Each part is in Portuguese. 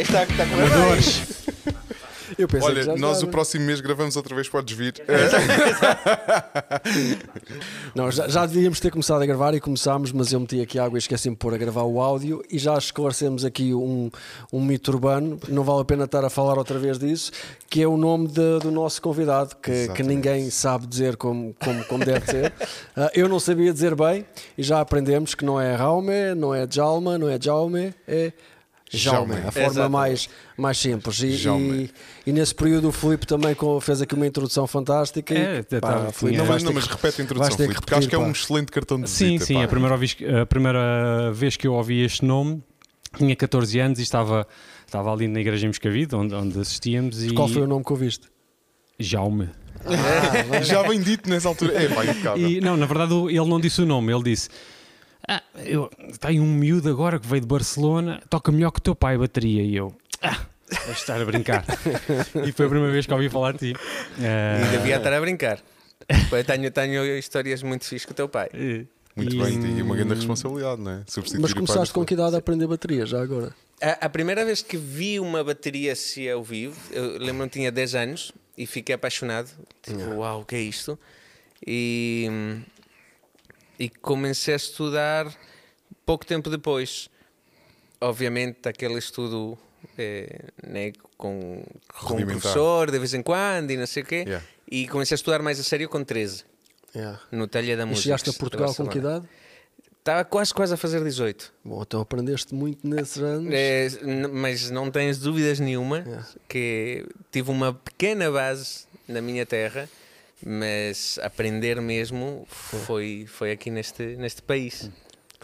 Isto está, correr bem. Amadores. Eu pensei que Olha, já nós o estava. próximo mês gravamos outra vez, podes vir. Não, já, já devíamos ter começado a gravar e começámos, mas eu meti aqui água e esqueci-me de pôr a gravar o áudio e já esclarecemos aqui um, um mito urbano, não vale a pena estar a falar outra vez disso, que é o nome de- do nosso convidado, que, que ninguém sabe dizer como, como, como deve ser. Ah, eu não sabia dizer bem e já aprendemos que não é Raume, não é Jalma, não é Jaume, é Jaume, a forma Exatamente. mais, mais simples. E, e, e nesse período o Filipe também fez aqui uma introdução fantástica. É, e, pá, tava- Filipe, tinha- Não, mas, não, mas repete a introdução, Filipe, porque acho que é um repetir, pá. excelente cartão de Sim, visita. sim, pá. a primeira, vez, que- a primeira vez que eu ouvi este nome tinha 14 anos e estava, estava ali na igreja em Moscavide, onde, onde assistíamos. E... Qual foi o nome que ouviste? Jaume. Já bem dito nessa altura. É, pá. E, não, na verdade ele não disse o nome, ele disse: ah, eu, Tem um miúdo agora que veio de Barcelona, toca melhor que o teu pai bateria. E eu, ah, vais estar a brincar. e foi a primeira vez que ouvi falar de ti. Ah, E devia estar a brincar. Eu tenho, tenho histórias muito fixes com o teu pai. Muito e- bem, e uma grande responsabilidade, não é? Substituir Mas começaste com que idade a aprender bateria, já agora? A, a primeira vez que vi uma bateria se ao vivo, eu lembro-me que tinha 10 anos e fiquei apaixonado. Tipo, uau, o que é isto? E, e comecei a estudar pouco tempo depois. Obviamente, aquele estudo eh, né, com, com um professor de vez em quando e não sei o quê. Yeah. E comecei a estudar mais a sério com 13, no Talha da E Música. chegaste a Portugal com que idade? Estava quase, quase a fazer 18. Bom, então aprendeste muito nesses anos. É, mas não tens dúvidas nenhuma É. que tive uma pequena base na minha terra, mas aprender mesmo foi, foi aqui neste, neste país.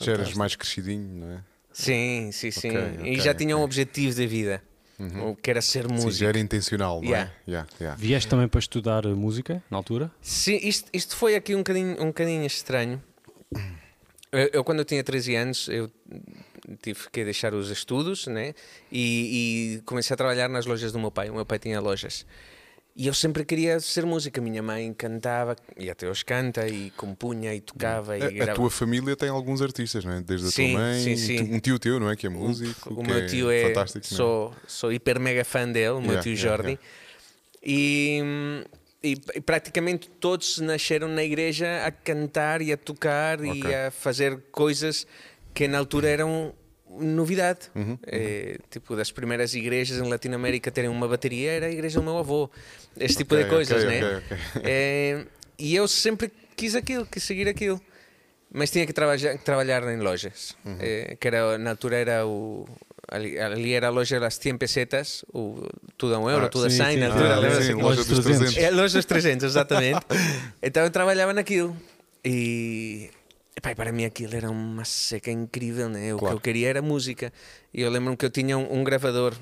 Já eras mais crescidinho, não é? Sim, sim, sim. Ok, e ok, já tinha um ok. objetivo de vida, o que era ser Sim, músico. já era intencional, não Yeah. é? Yeah, yeah. Vieste também para estudar eh, música na altura? Sim, isto, isto foi aqui um bocadinho, um bocadinho estranho. Eu, eu, quando eu tinha 13 anos, eu tive que deixar os estudos né? e, e comecei a trabalhar nas lojas do meu pai. O meu pai tinha lojas. E eu sempre queria ser música. Minha mãe cantava, e até hoje canta, e compunha, e tocava. E A, a tua família tem alguns artistas, não é? Desde a Sim, tua mãe, sim, sim. um tio teu, não é? Que é músico. O meu tio é. fantástico, é? sou, sou hiper mega fã dele, o meu Yeah, tio yeah, Jordi. E, e, e praticamente todos nasceram na igreja a cantar e a tocar Ok. e a fazer coisas que na altura eram novidade. Uhum, Eh, tipo, das primeiras igrejas em Latinoamérica terem uma bateria era a igreja do meu avô. Este tipo de Ok, coisas, ok, né? ok, ok. Eh, e eu sempre quis aquilo, quis seguir aquilo. Mas tinha que trabalhar, trabalhar em lojas. Uhum. Eh, que era, na altura era o. Ali, ali era a loja das 100 pesetas, o, tudo a um euro, Ah, tudo a sim, 100 sim, na altura, Ah, lembra-se? sim, Loja loja dos dos 300. 300. É, loja dos 300, exatamente. então eu trabalhava naquilo. E epá, para mim aquilo era uma seca incrível, né? O Claro. que eu queria era música. E eu lembro-me que eu tinha um, um gravador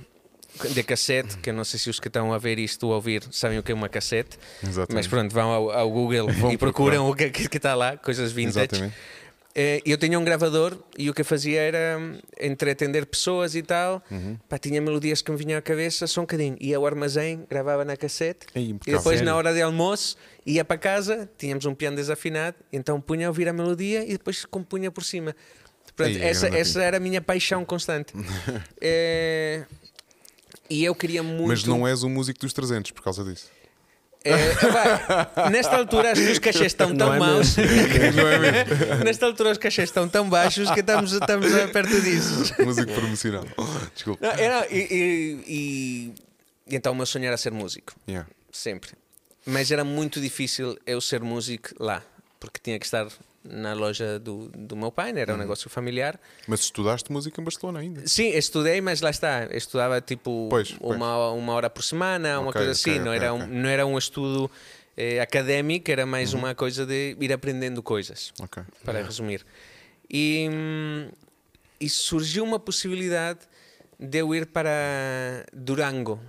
de cassete, que eu não sei se os que estão a ver isto ou a ouvir sabem o que é uma cassete, Exatamente. mas pronto, vão ao, ao Google Vão e procuram o que que está lá, coisas vintage. Exatamente. Eh, Eu tinha um gravador e o que eu fazia era hum, entretender pessoas e tal. Uhum. Pá, tinha melodias que me vinham à cabeça, só um bocadinho. Ia ao armazém, gravava na cassete e impecável. depois, Sério? na hora de almoço, ia para casa, tínhamos um piano desafinado, então punha a ouvir a melodia e depois compunha por cima. Portanto, essa, essa era a minha paixão constante. Eh, e eu queria muito. Mas não és um músico dos 300 por causa disso. Eh, nesta altura acho que os cachês estão tão Não é maus. não é mesmo? Nesta altura os cachês estão tão baixos que estamos, estamos perto disso. músico promocional. Desculpa. Não, era, e, e- e- e então o meu sonho era ser músico, Yeah. sempre. Mas era muito difícil eu ser músico lá, porque tinha que estar na loja do, do meu pai, né? era um negócio familiar. Mas estudaste música em Barcelona ainda. Sim, estudei, mas lá está. Estudava tipo Pois, pois. Uma, uma hora por semana, uma Ok, coisa assim. não, ok, era. Um, não era um estudo eh, académico, era mais uma coisa de ir aprendendo coisas, para resumir. E, hum, e surgiu uma possibilidade de eu ir para Durango,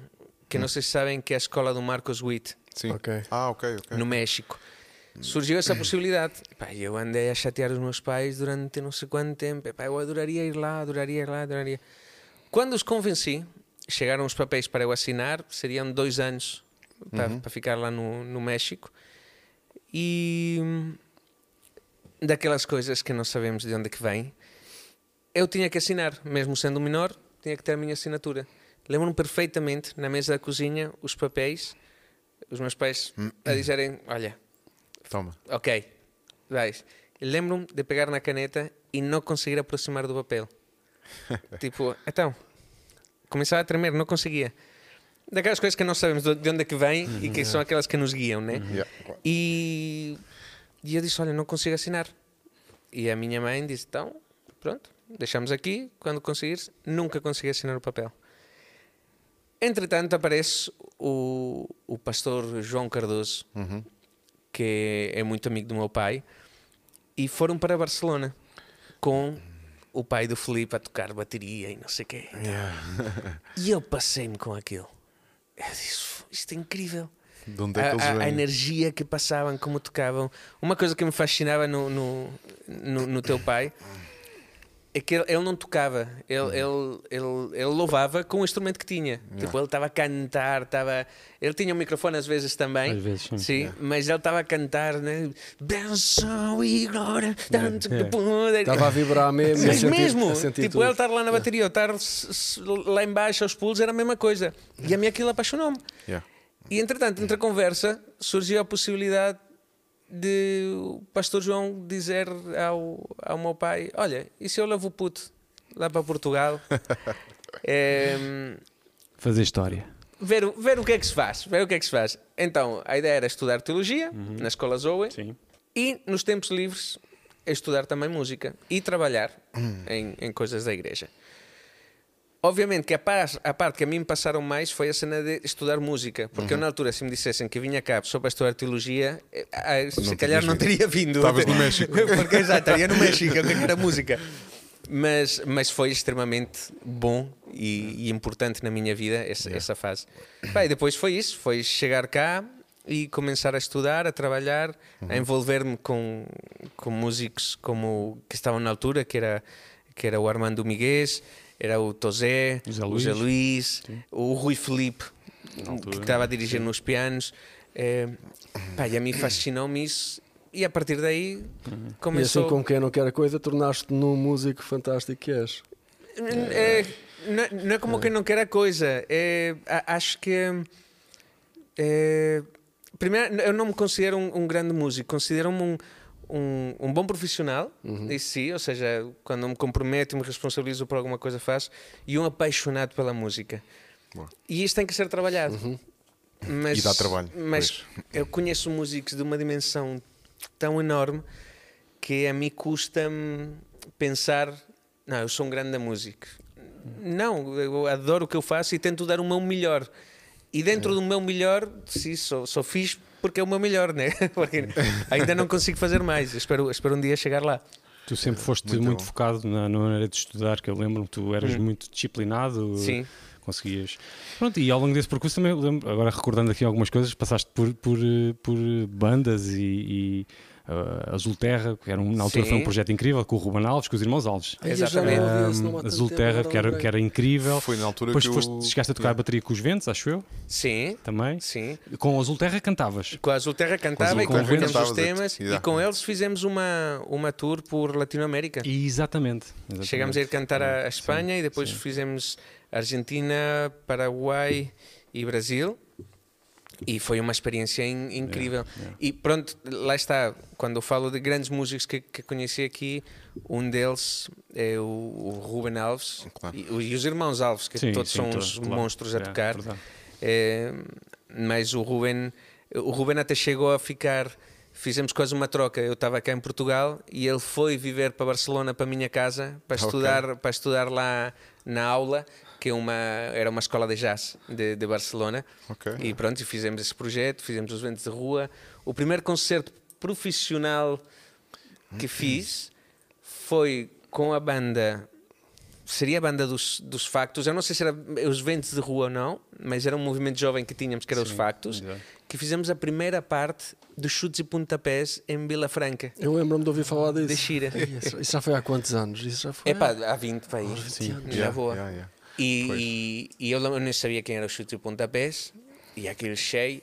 que não sei se sabem que é a escola do Marcos Witt, Sim. Ok. Ah, ok, ok. no México. Surgiu essa possibilidade. Pá, e eu andei a chatear os meus pais durante não sei quanto tempo. Pá, eu adoraria ir lá, adoraria ir lá, adoraria. Quando os convenci, chegaram os papéis para eu assinar, seriam dois anos para, para ficar lá no, no México. E hum, daquelas coisas que não sabemos de onde é que vem, eu tinha que assinar, mesmo sendo menor, tinha que ter a minha assinatura. Lembro-me perfeitamente, na mesa da cozinha, os papéis, os meus pais a dizerem: Olha, Toma. ok, vais. Lembro-me de pegar na caneta e não conseguir aproximar do papel. tipo, então, começava a tremer, não conseguia. Daquelas coisas que não sabemos de de onde é que vem e que são aquelas que nos guiam, né? Yeah, claro. E, e eu disse: Olha, não consigo assinar. E a minha mãe disse: Então, pronto, deixamos aqui. Quando conseguires, nunca consegui assinar o papel. Entretanto, aparece o, o pastor João Cardoso, que é muito amigo do meu pai, e foram para Barcelona com o pai do Felipe a tocar bateria e não sei o quê. E eu passei-me com aquilo. Eu disse: Isto é incrível De onde é que a, eles a- a energia que passavam, como tocavam. Uma coisa que me fascinava no, no, no, no teu pai é que ele, ele não tocava, ele, ele, ele, ele louvava com o instrumento que tinha. Tipo, ele estava a cantar, estava. Ele tinha um microfone às vezes também, Às vezes, sim. mas ele estava a cantar, né? Benção e glória, tanto que poder. Estava a vibrar mesmo. Mas mesmo, tipo, tudo. ele estar lá na bateria ou estar lá embaixo aos pulos era a mesma coisa. E a mim aquilo apaixonou-me. Yeah. E entretanto, entre a conversa, surgiu a possibilidade de o pastor João dizer ao, ao meu pai: Olha, e se eu levo o puto lá para Portugal? Em, Fazer história. ver, o- ver o que é que se faz. Ver o que é que se faz. Então, a ideia era estudar teologia na escola Zoe Sim. e nos tempos livres estudar também música e trabalhar em, em coisas da igreja. Obviamente que a, par- a parte que a mim me passaram mais foi a cena de estudar música, porque eu na altura se me dissessem que vinha cá só para estudar teologia, eh, ah, se calhar não teria vindo. Estavas no México. porque já estaria no México, eu era música. Mas, mas foi extremamente bom e, e importante na minha vida essa, essa fase. E depois foi isso, foi chegar cá e começar a estudar, a trabalhar, Uhum. a envolver-me com, com músicos como que estavam na altura, que era, que era o Armando Miguez, era o Tosé, O Zé o Luís. O Rui Felipe, que estava a dirigir nos pianos. É, pá, e a mim fascinou-me isso. E a partir daí E assim começou. como quem não quer a coisa, tornaste-te num músico fantástico que és. É, não, não é como quem não quer a coisa. É, a- acho que. é, primeiro, eu não me considero um, um grande músico, considero-me um, um, um bom profissional, isso sim, ou seja, quando me comprometo e me responsabilizo por alguma coisa faço, e um apaixonado pela música. Boa. E isto tem que ser trabalhado. Mas, E dá trabalho, Mas eu conheço músicos de uma dimensão tão enorme que a mim custa-me pensar, não, eu sou um grande músico. Não, eu adoro o que eu faço e tento dar o meu melhor. E dentro do meu melhor, sim, sou, sou fixe porque é o meu melhor, né? Porque ainda não consigo fazer mais. Espero, espero um dia chegar lá. Tu sempre foste Muito muito, focado na, na maneira de estudar, que eu lembro-me que tu eras muito disciplinado. Hum. Sim. Conseguias. Pronto, e ao longo desse percurso também, lembro, agora recordando aqui algumas coisas, passaste por, por, eh, por bandas e. e uh, Azul Terra, que era um, na altura Sim. foi um projeto incrível, com o Ruben Alves, com os irmãos Alves. Exatamente. Um, Azul Terra, que era, que era incrível. Foi na altura Depois que foste, eu... chegaste a tocar a bateria com os Ventos, acho eu, Sim, também. sim. Com o Azul Terra cantavas. Com a Azul Terra cantava Azul e compôs os temas e com eles fizemos uma, uma tour por Latinoamérica. E exatamente. exatamente. Chegámos a ir cantar a, a Sim, Espanha e depois sim. fizemos Argentina, Paraguai e Brasil. E foi uma experiência in- incrível. yeah. E pronto, lá está. Quando eu falo de grandes músicos que, que conheci aqui, um deles é o, o Ruben Alves Claro. e, e os irmãos Alves, que Sim, todos sim, são uns claro. monstros a tocar. É, mas o Ruben, o Ruben até chegou a ficar. Fizemos quase uma troca. Eu estava cá em Portugal e ele foi viver para Barcelona, para a minha casa, para Ok. estudar, para estudar lá na aula, que é uma, era uma escola de jazz de, de Barcelona. Ok. E pronto, fizemos esse projeto, fizemos os ventos de rua. O primeiro concerto profissional que fiz foi com a banda. Seria a banda dos, dos Factos. Eu não sei se era os ventos de rua ou não, mas era um movimento jovem que tínhamos, que era os Sim, Factos, exato. que fizemos a primeira parte dos chutes e pontapés em Vila Franca, Eu lembro-me de ouvir falar disso. de Xira. Isso, isso já foi há quantos anos? Isso já foi. É pá, há 20 para aí. Sim. Já Yeah, vou. yeah, yeah. E, e, e eu não- sabia quem era o chute e pontapés, e aquilo cheio,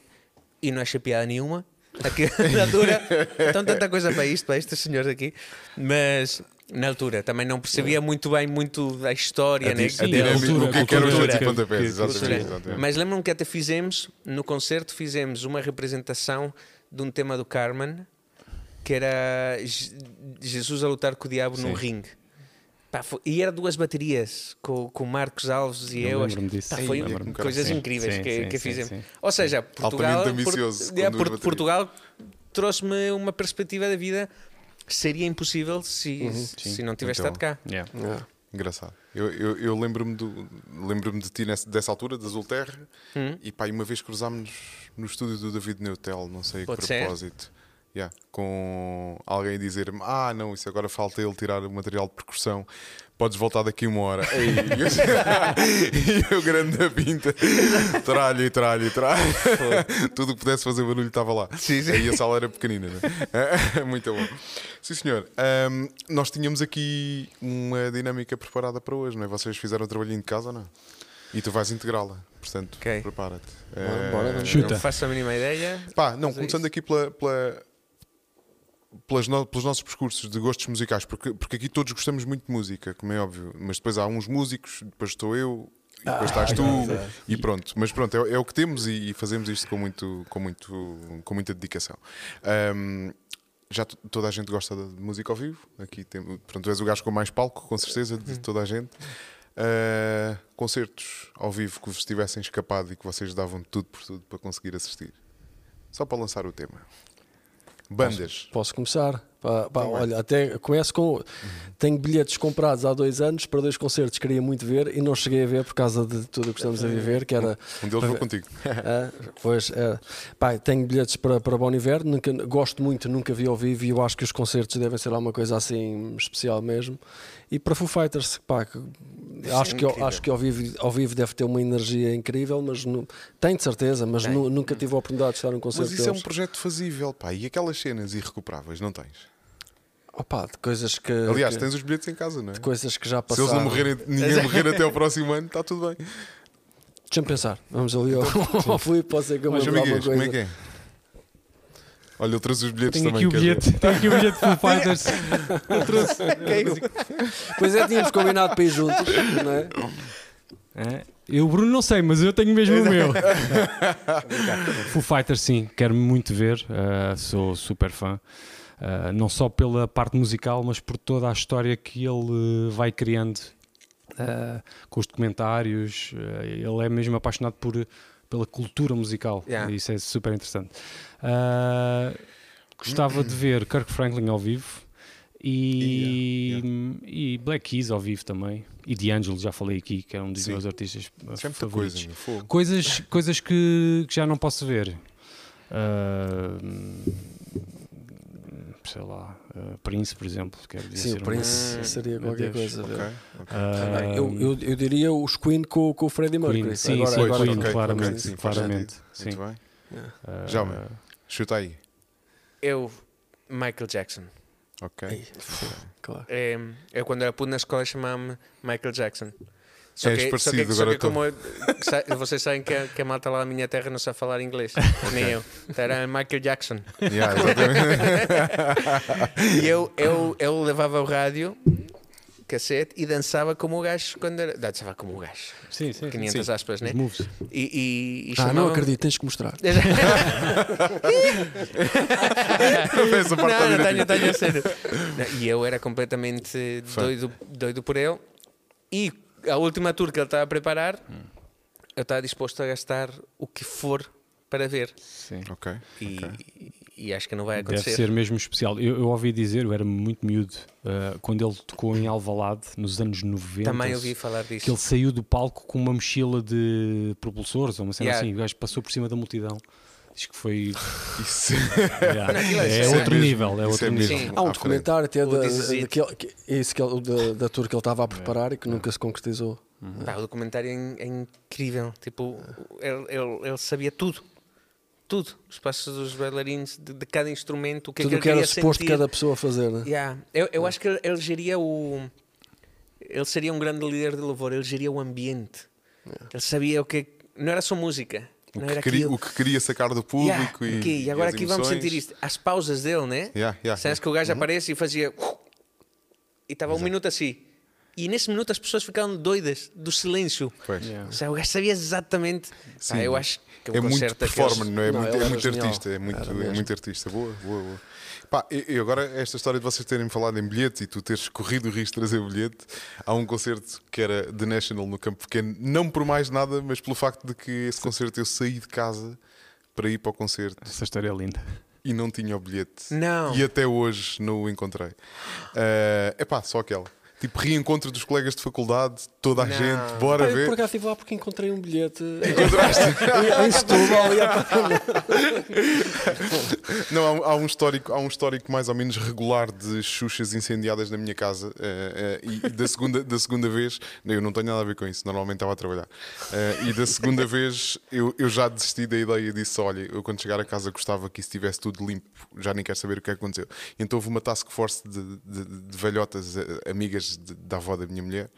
e não achei piada nenhuma. Na altura, então tanta coisa para isto, para estes senhores aqui. Mas, Na altura, também não percebia muito bem muito da história, A né? a dinâmica, o que é que eram os cultura. chutes e pontapés, exatamente. Exatamente. Mas lembro-me que até fizemos, no concerto, fizemos uma representação de um tema do Carmen que era Je- Jesus a lutar com o diabo Sim. ringue. Pá, foi- e era duas baterias com, com o Marcos Alves e Eu eu. lembro-me disso. Pá, Sim, foi cara. coisas Sim, incríveis sim, que, sim, que sim, fizemos. sim. Ou seja, Portugal, Altamente ambicioso, Por- é, Por-. Portugal trouxe-me uma perspectiva da vida. Seria impossível se, se não tivesse Então. estado cá. Yeah. Yeah. Engraçado. Eu, eu, eu lembro-me do- lembro-me de ti nessa, dessa altura, da Zulterra, Hum. e pá, uma vez cruzámos no estúdio do David Neutel, não sei a que Pode ser. Yeah, com alguém dizer-me: Ah, não, isso agora falta ele tirar o material de percussão, podes voltar daqui uma hora. e eu, grande da pinta, tralho e tralho e tralho. Tudo o que pudesse fazer barulho estava lá. Aí a sala era pequenina, não é? Muito bom. Sim, senhor. Ahm, nós tínhamos aqui uma dinâmica preparada para hoje, não é? Vocês fizeram o trabalhinho de casa, não? E tu vais integrá-la. Portanto, Ok. prepara-te. Bora, bora, vamos. Chuta. Não faço a mínima ideia. Pá, não, é começando isso. aqui pela, pela- pelas no- pelos nossos percursos de gostos musicais, porque, porque aqui todos gostamos muito de música, como é óbvio, mas depois há uns músicos, depois estou eu, e depois estás tu, e pronto. Mas pronto, é, é o que temos e, e fazemos isto com, muito, com, muito, com muita dedicação. Ahm, já to- toda a gente gosta de música ao vivo. Aqui tem, pronto, és o gajo com mais palco, com certeza, de toda a gente. Ah, concertos ao vivo que vos tivessem escapado e que vocês davam tudo por tudo para conseguir assistir. Só para lançar o tema. Bandas. Posso começar? Pá, pá, Então vai. olha, até começo com. Tenho bilhetes comprados há dois anos para dois concertos que queria muito ver e não cheguei a ver por causa de tudo o que estamos a viver, que era. Um deles vou contigo. Ah, pois, é. Pá, tenho bilhetes para, para Bon Iver, nunca, gosto muito, nunca vi ao vivo e eu acho que os concertos devem ser alguma coisa assim especial mesmo. E para Foo Fighters, pá, que- acho, que, acho que ao vivo, ao vivo deve ter uma energia incrível, mas nu- tenho de certeza, mas nu- nunca tive a oportunidade de estar num concerto Mas isso é um deles. projeto fazível, pá. E aquelas cenas irrecuperáveis, não tens? Opa, de coisas que. Aliás, que- tens os bilhetes em casa, não é? de coisas que já Se passaram. eles não morrerem, ninguém morrer até ao próximo ano, está tudo bem. Deixa-me pensar. Vamos ali ao, ao Filipe, pode ser que eu me Mas, amiguinhos, como é coisa. que é? Olha, eu trouxe os bilhetes Tenho também. aqui o bilhete, tenho aqui o bilhete de Foo Fighters. Pois é, tínhamos combinado para ir juntos, não é? É, Eu, Bruno, não sei, mas eu tenho mesmo o meu. Foo Fighters, sim, quero muito ver. uh, sou super fã. Uh, não só pela parte musical, mas por toda a história que ele uh, vai criando uh, com os documentários. Uh, ele é mesmo apaixonado por, pela cultura musical. Yeah. Isso é super interessante. Uh, gostava de ver Kirk Franklin ao vivo. E, e Black Keys ao vivo também. E D'Angelo, já falei aqui, que é um dos Sim. meus artistas uh, muita favoritos. coisa. Coisas, coisas que, que já não posso ver. Ah, sei lá, ah, Prince, por exemplo. Que devia Sim, ser o Prince seria qualquer Deus, coisa. Ok, ver. ok. Ah, Eu, eu, eu diria os Queen com, com o Freddie Mercury. Queen, sim, agora, sim, agora, Queen, ok, claramente, sim, claramente. Sim. Muito bem. Ah, Jaume. Chuta aí. Eu, Michael Jackson. Ok. Ei, claro. É, eu quando era puto na escola chamava-me Michael Jackson. Só És que, só que, parecido, só agora que como eu- sa- vocês sabem que, a- que a malta lá na minha terra não sabe falar inglês, nem eu. Então era Michael Jackson. Yeah, exatamente. E eu, eu, eu levava o rádio, cassete, e dançava como o gajo quando era. Dançava como o gajo. Sim, sim. 500 aspas, Os né? moves. E, e, e Ah, não acredito, tens que mostrar. Não, não está tenho, tenho a sério. Não, E eu era completamente doido, doido por ele. E a última tour que ele estava a preparar, eu estava disposto a gastar o que for para ver. Sim. Ok. E, ok. e acho que não vai Deve acontecer. ser mesmo especial. Eu, eu ouvi dizer, eu era muito miúdo, ah, quando ele tocou em Alvalade, nos anos 90. Também ouvi falar disso. que ele saiu do palco com uma mochila de propulsores, ou uma cena Yeah. assim, o gajo passou por cima da multidão. Diz que foi. Isso. Yeah. Não, é é outro mesmo. nível, é Isso outro é nível. mesmo. Há um documentário até O da, daquele, que, esse que ele- da, da tour que ele estava a preparar e que nunca se concretizou. Pá, o documentário é, in- é incrível. Tipo, ele, ele, ele sabia tudo. Tudo. Os passos dos bailarinos, de, de cada instrumento, o que é Tudo o que que era suposto sentir. cada pessoa fazer, né? Yeah. Eu, eu acho que ele, ele geria o. Ele seria um grande líder de louvor, ele geria o ambiente. Ele sabia o que. Não era só música. O não que, era queria, o que queria sacar do público Yeah, e, ok, e agora as aqui vamos emoções. sentir isto. As pausas dele, né? Yeah, yeah, Sabes que o gajo aparece e fazia. e estava um minuto assim. E nesse minuto as pessoas ficaram doidas do silêncio. Pois. Yeah. Seja, o gajo sabia exatamente. Sim. Pá, eu acho que o É muito performer, não é? É Não, muito, é muito artista, é muito, é muito artista. Boa, boa, boa. Pá, e, e agora esta história de vocês terem falado em bilhetes e tu teres corrido o risco de trazer bilhete, há um concerto que era The National no Campo Pequeno, não por mais nada, mas pelo facto de que esse concerto eu saí de casa para ir para o concerto Essa história é linda. e não tinha o bilhete. Não. E até hoje não o encontrei. É epá, só aquela. Tipo, reencontro dos colegas de faculdade, toda a Não. gente, bora eu ver. por acaso estive lá porque encontrei um bilhete em, em Setúbal e epá, Não, há, um- há um histórico, há um histórico mais ou menos regular de xuxas incendiadas na minha casa eh, eh, e da segunda, da segunda vez, eu não tenho nada a ver com isso, normalmente estava a trabalhar. Eh, e da segunda vez eu, eu já desisti da ideia e disse: Olha, eu quando chegar a casa gostava que isso estivesse tudo limpo, já nem quero saber o que é que aconteceu. Então houve uma task force de, de, de velhotas eh, de- da avó da minha mulher.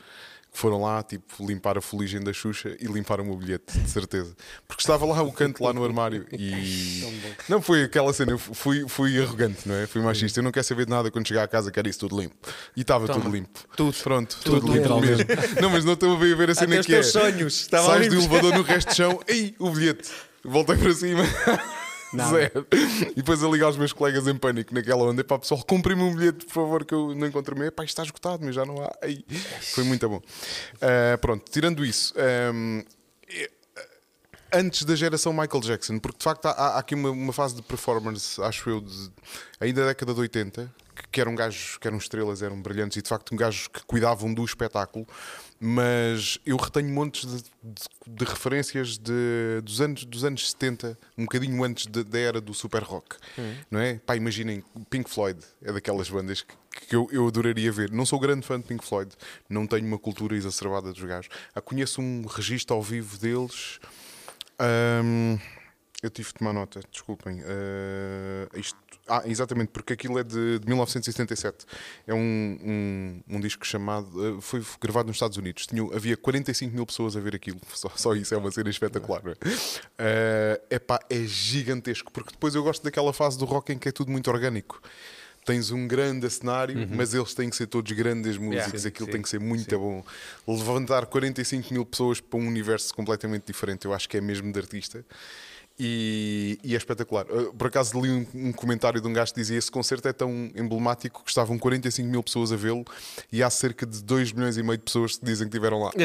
que Foram lá, tipo, limpar a fuligem da Xuxa e limparam o meu bilhete, de certeza. Porque estava lá o canto, lá no armário. E. Não foi aquela cena, eu fui, fui arrogante, não é? Fui machista. Eu não quero saber de nada quando chegar a casa, quero isso tudo limpo. E estava tudo limpo. Tudo. Pronto, tudo, Tudo limpo mesmo. Não, mas não estou a ver a cena Até os que é. teus sonhos estavam Sais do elevador no resto de chão, ei, o bilhete. Voltei para cima. Zero. E depois a ligar aos meus colegas em pânico naquela onda. Pá, pessoal, comprem-me um bilhete, por favor, que eu não encontro meio. Pá, está esgotado, mas já não há. Ei. Foi muito bom. Ah, pronto, tirando isso. eh, antes da geração Michael Jackson, porque de facto há, há aqui uma, uma fase de performance, acho eu, de, ainda da década de 80, que, que eram gajos, que eram estrelas, eram brilhantes e de facto um gajos que cuidavam do espetáculo, mas eu retenho montes de, de- de referências de- dos, anos, dos anos 70, um bocadinho antes da era do super rock, não é? Pá, imaginem, Pink Floyd é daquelas bandas que, que eu, eu adoraria ver. Não sou grande fã de Pink Floyd, não tenho uma cultura exacerbada dos gajos. Ah, conheço um registro ao vivo deles. Ahm, eu tive de tomar nota, desculpem. Ah, isto- ah, exatamente, porque aquilo é de, de 1977. É um, um, um disco chamado. ah, foi gravado nos Estados Unidos. Tinha, havia 45 mil pessoas a ver aquilo. Só, só isso é uma cena espetacular. Não é? Ah, epá, é gigantesco, porque depois eu gosto daquela fase do rock em que é tudo muito orgânico. Tens um grande cenário, mas eles têm que ser todos grandes músicos. Yeah, sim, Aquilo sim. tem que ser muito bom. Levantar 45 mil pessoas para um universo completamente diferente, eu acho que é mesmo de artista. E, e é espetacular. Uh, Por acaso li um, um comentário de um gajo que dizia: Esse concerto é tão emblemático que estavam 45 mil pessoas a vê-lo e há cerca de 2 milhões e meio de pessoas que dizem que estiveram lá.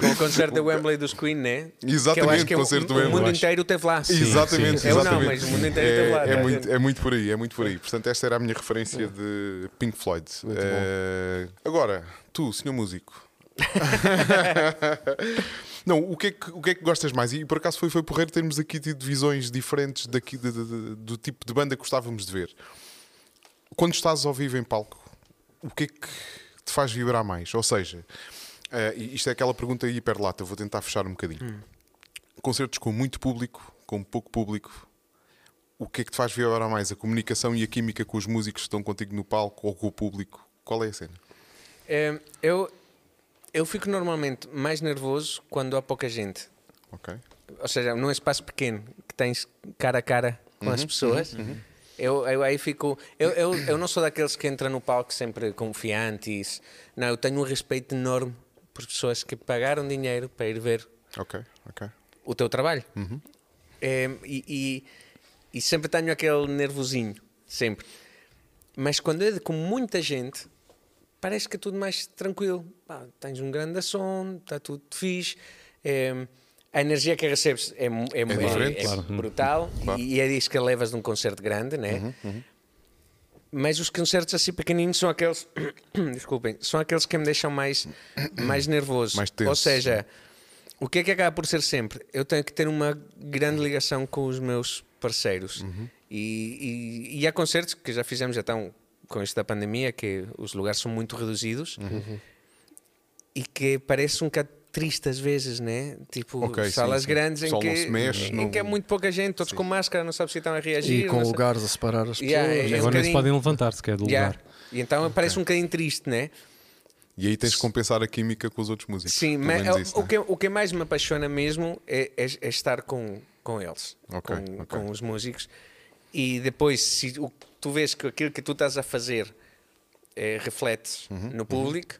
Com o concerto da Wembley dos Queen, né? Exatamente, que eu acho que é o- concerto do o, mundo inteiro teve lá. exatamente, sim, Eu não, exatamente. mas o mundo inteiro esteve lá, é, é muito, é muito por aí, é muito por aí. Portanto, esta era a minha referência de Pink Floyd. Eh, agora, tu, senhor músico. Não, o que, é que, o que é que gostas mais? E por acaso foi, foi porreiro termos aqui tido visões diferentes daqui, de- de- de- do tipo de banda que gostávamos de ver. Quando estás ao vivo em palco, o que é que te faz vibrar mais? Ou seja, e isto é aquela pergunta hiperlata, vou tentar fechar um bocadinho. Concertos com muito público, com pouco público, o que é que te faz vibrar mais? A comunicação e a química com os músicos que estão contigo no palco ou com o público? Qual é a cena? É, eu, eu fico normalmente mais nervoso quando há pouca gente. Ok? Ou seja, num espaço pequeno que tens cara a cara com Uhum, as pessoas. Eu, eu aí fico. Eu, eu, eu não sou daqueles que entram no palco sempre confiantes. Não, eu tenho um respeito enorme por pessoas que pagaram dinheiro para ir ver Ok, ok. o teu trabalho. Uhum. É, e, e, e sempre tenho aquele nervosinho, sempre. Mas quando é com muita gente, parece que é tudo mais tranquilo. Pá, tens um grande som, está tudo fixe. É, a energia que recebes é, é, é- diferente, é claro. brutal Claro. e, é isso que levas de um concerto grande, né? Mas os concertos assim pequeninos são aqueles, desculpem, são aqueles que me deixam mais, mais nervoso. Mais tenso. Ou seja, o que é que acaba por ser sempre? Eu tenho que ter uma grande ligação com os meus parceiros. E, e, e há concertos que já fizemos, já estão com isto da pandemia, que os lugares são muito reduzidos e que parece um bocado triste às vezes, né? Tipo, Ok, sim, salas sim. grandes O em que, mexe, em não- que é muito pouca gente, todos com máscara, não sabes se estão a reagir. E com lugares a separar as pessoas. Yeah, é- E um agora nem se podem levantar sequer do Yeah. lugar. E então parece um bocadinho triste, né? E aí tens de compensar a química com os outros músicos. Sim, mas é- isso, o, né? que, o que mais me apaixona mesmo é, é- é estar com, com eles, Ok, com, com os músicos. E depois, se o- tu vês que aquilo que tu estás a fazer é, reflete Uhum, no público.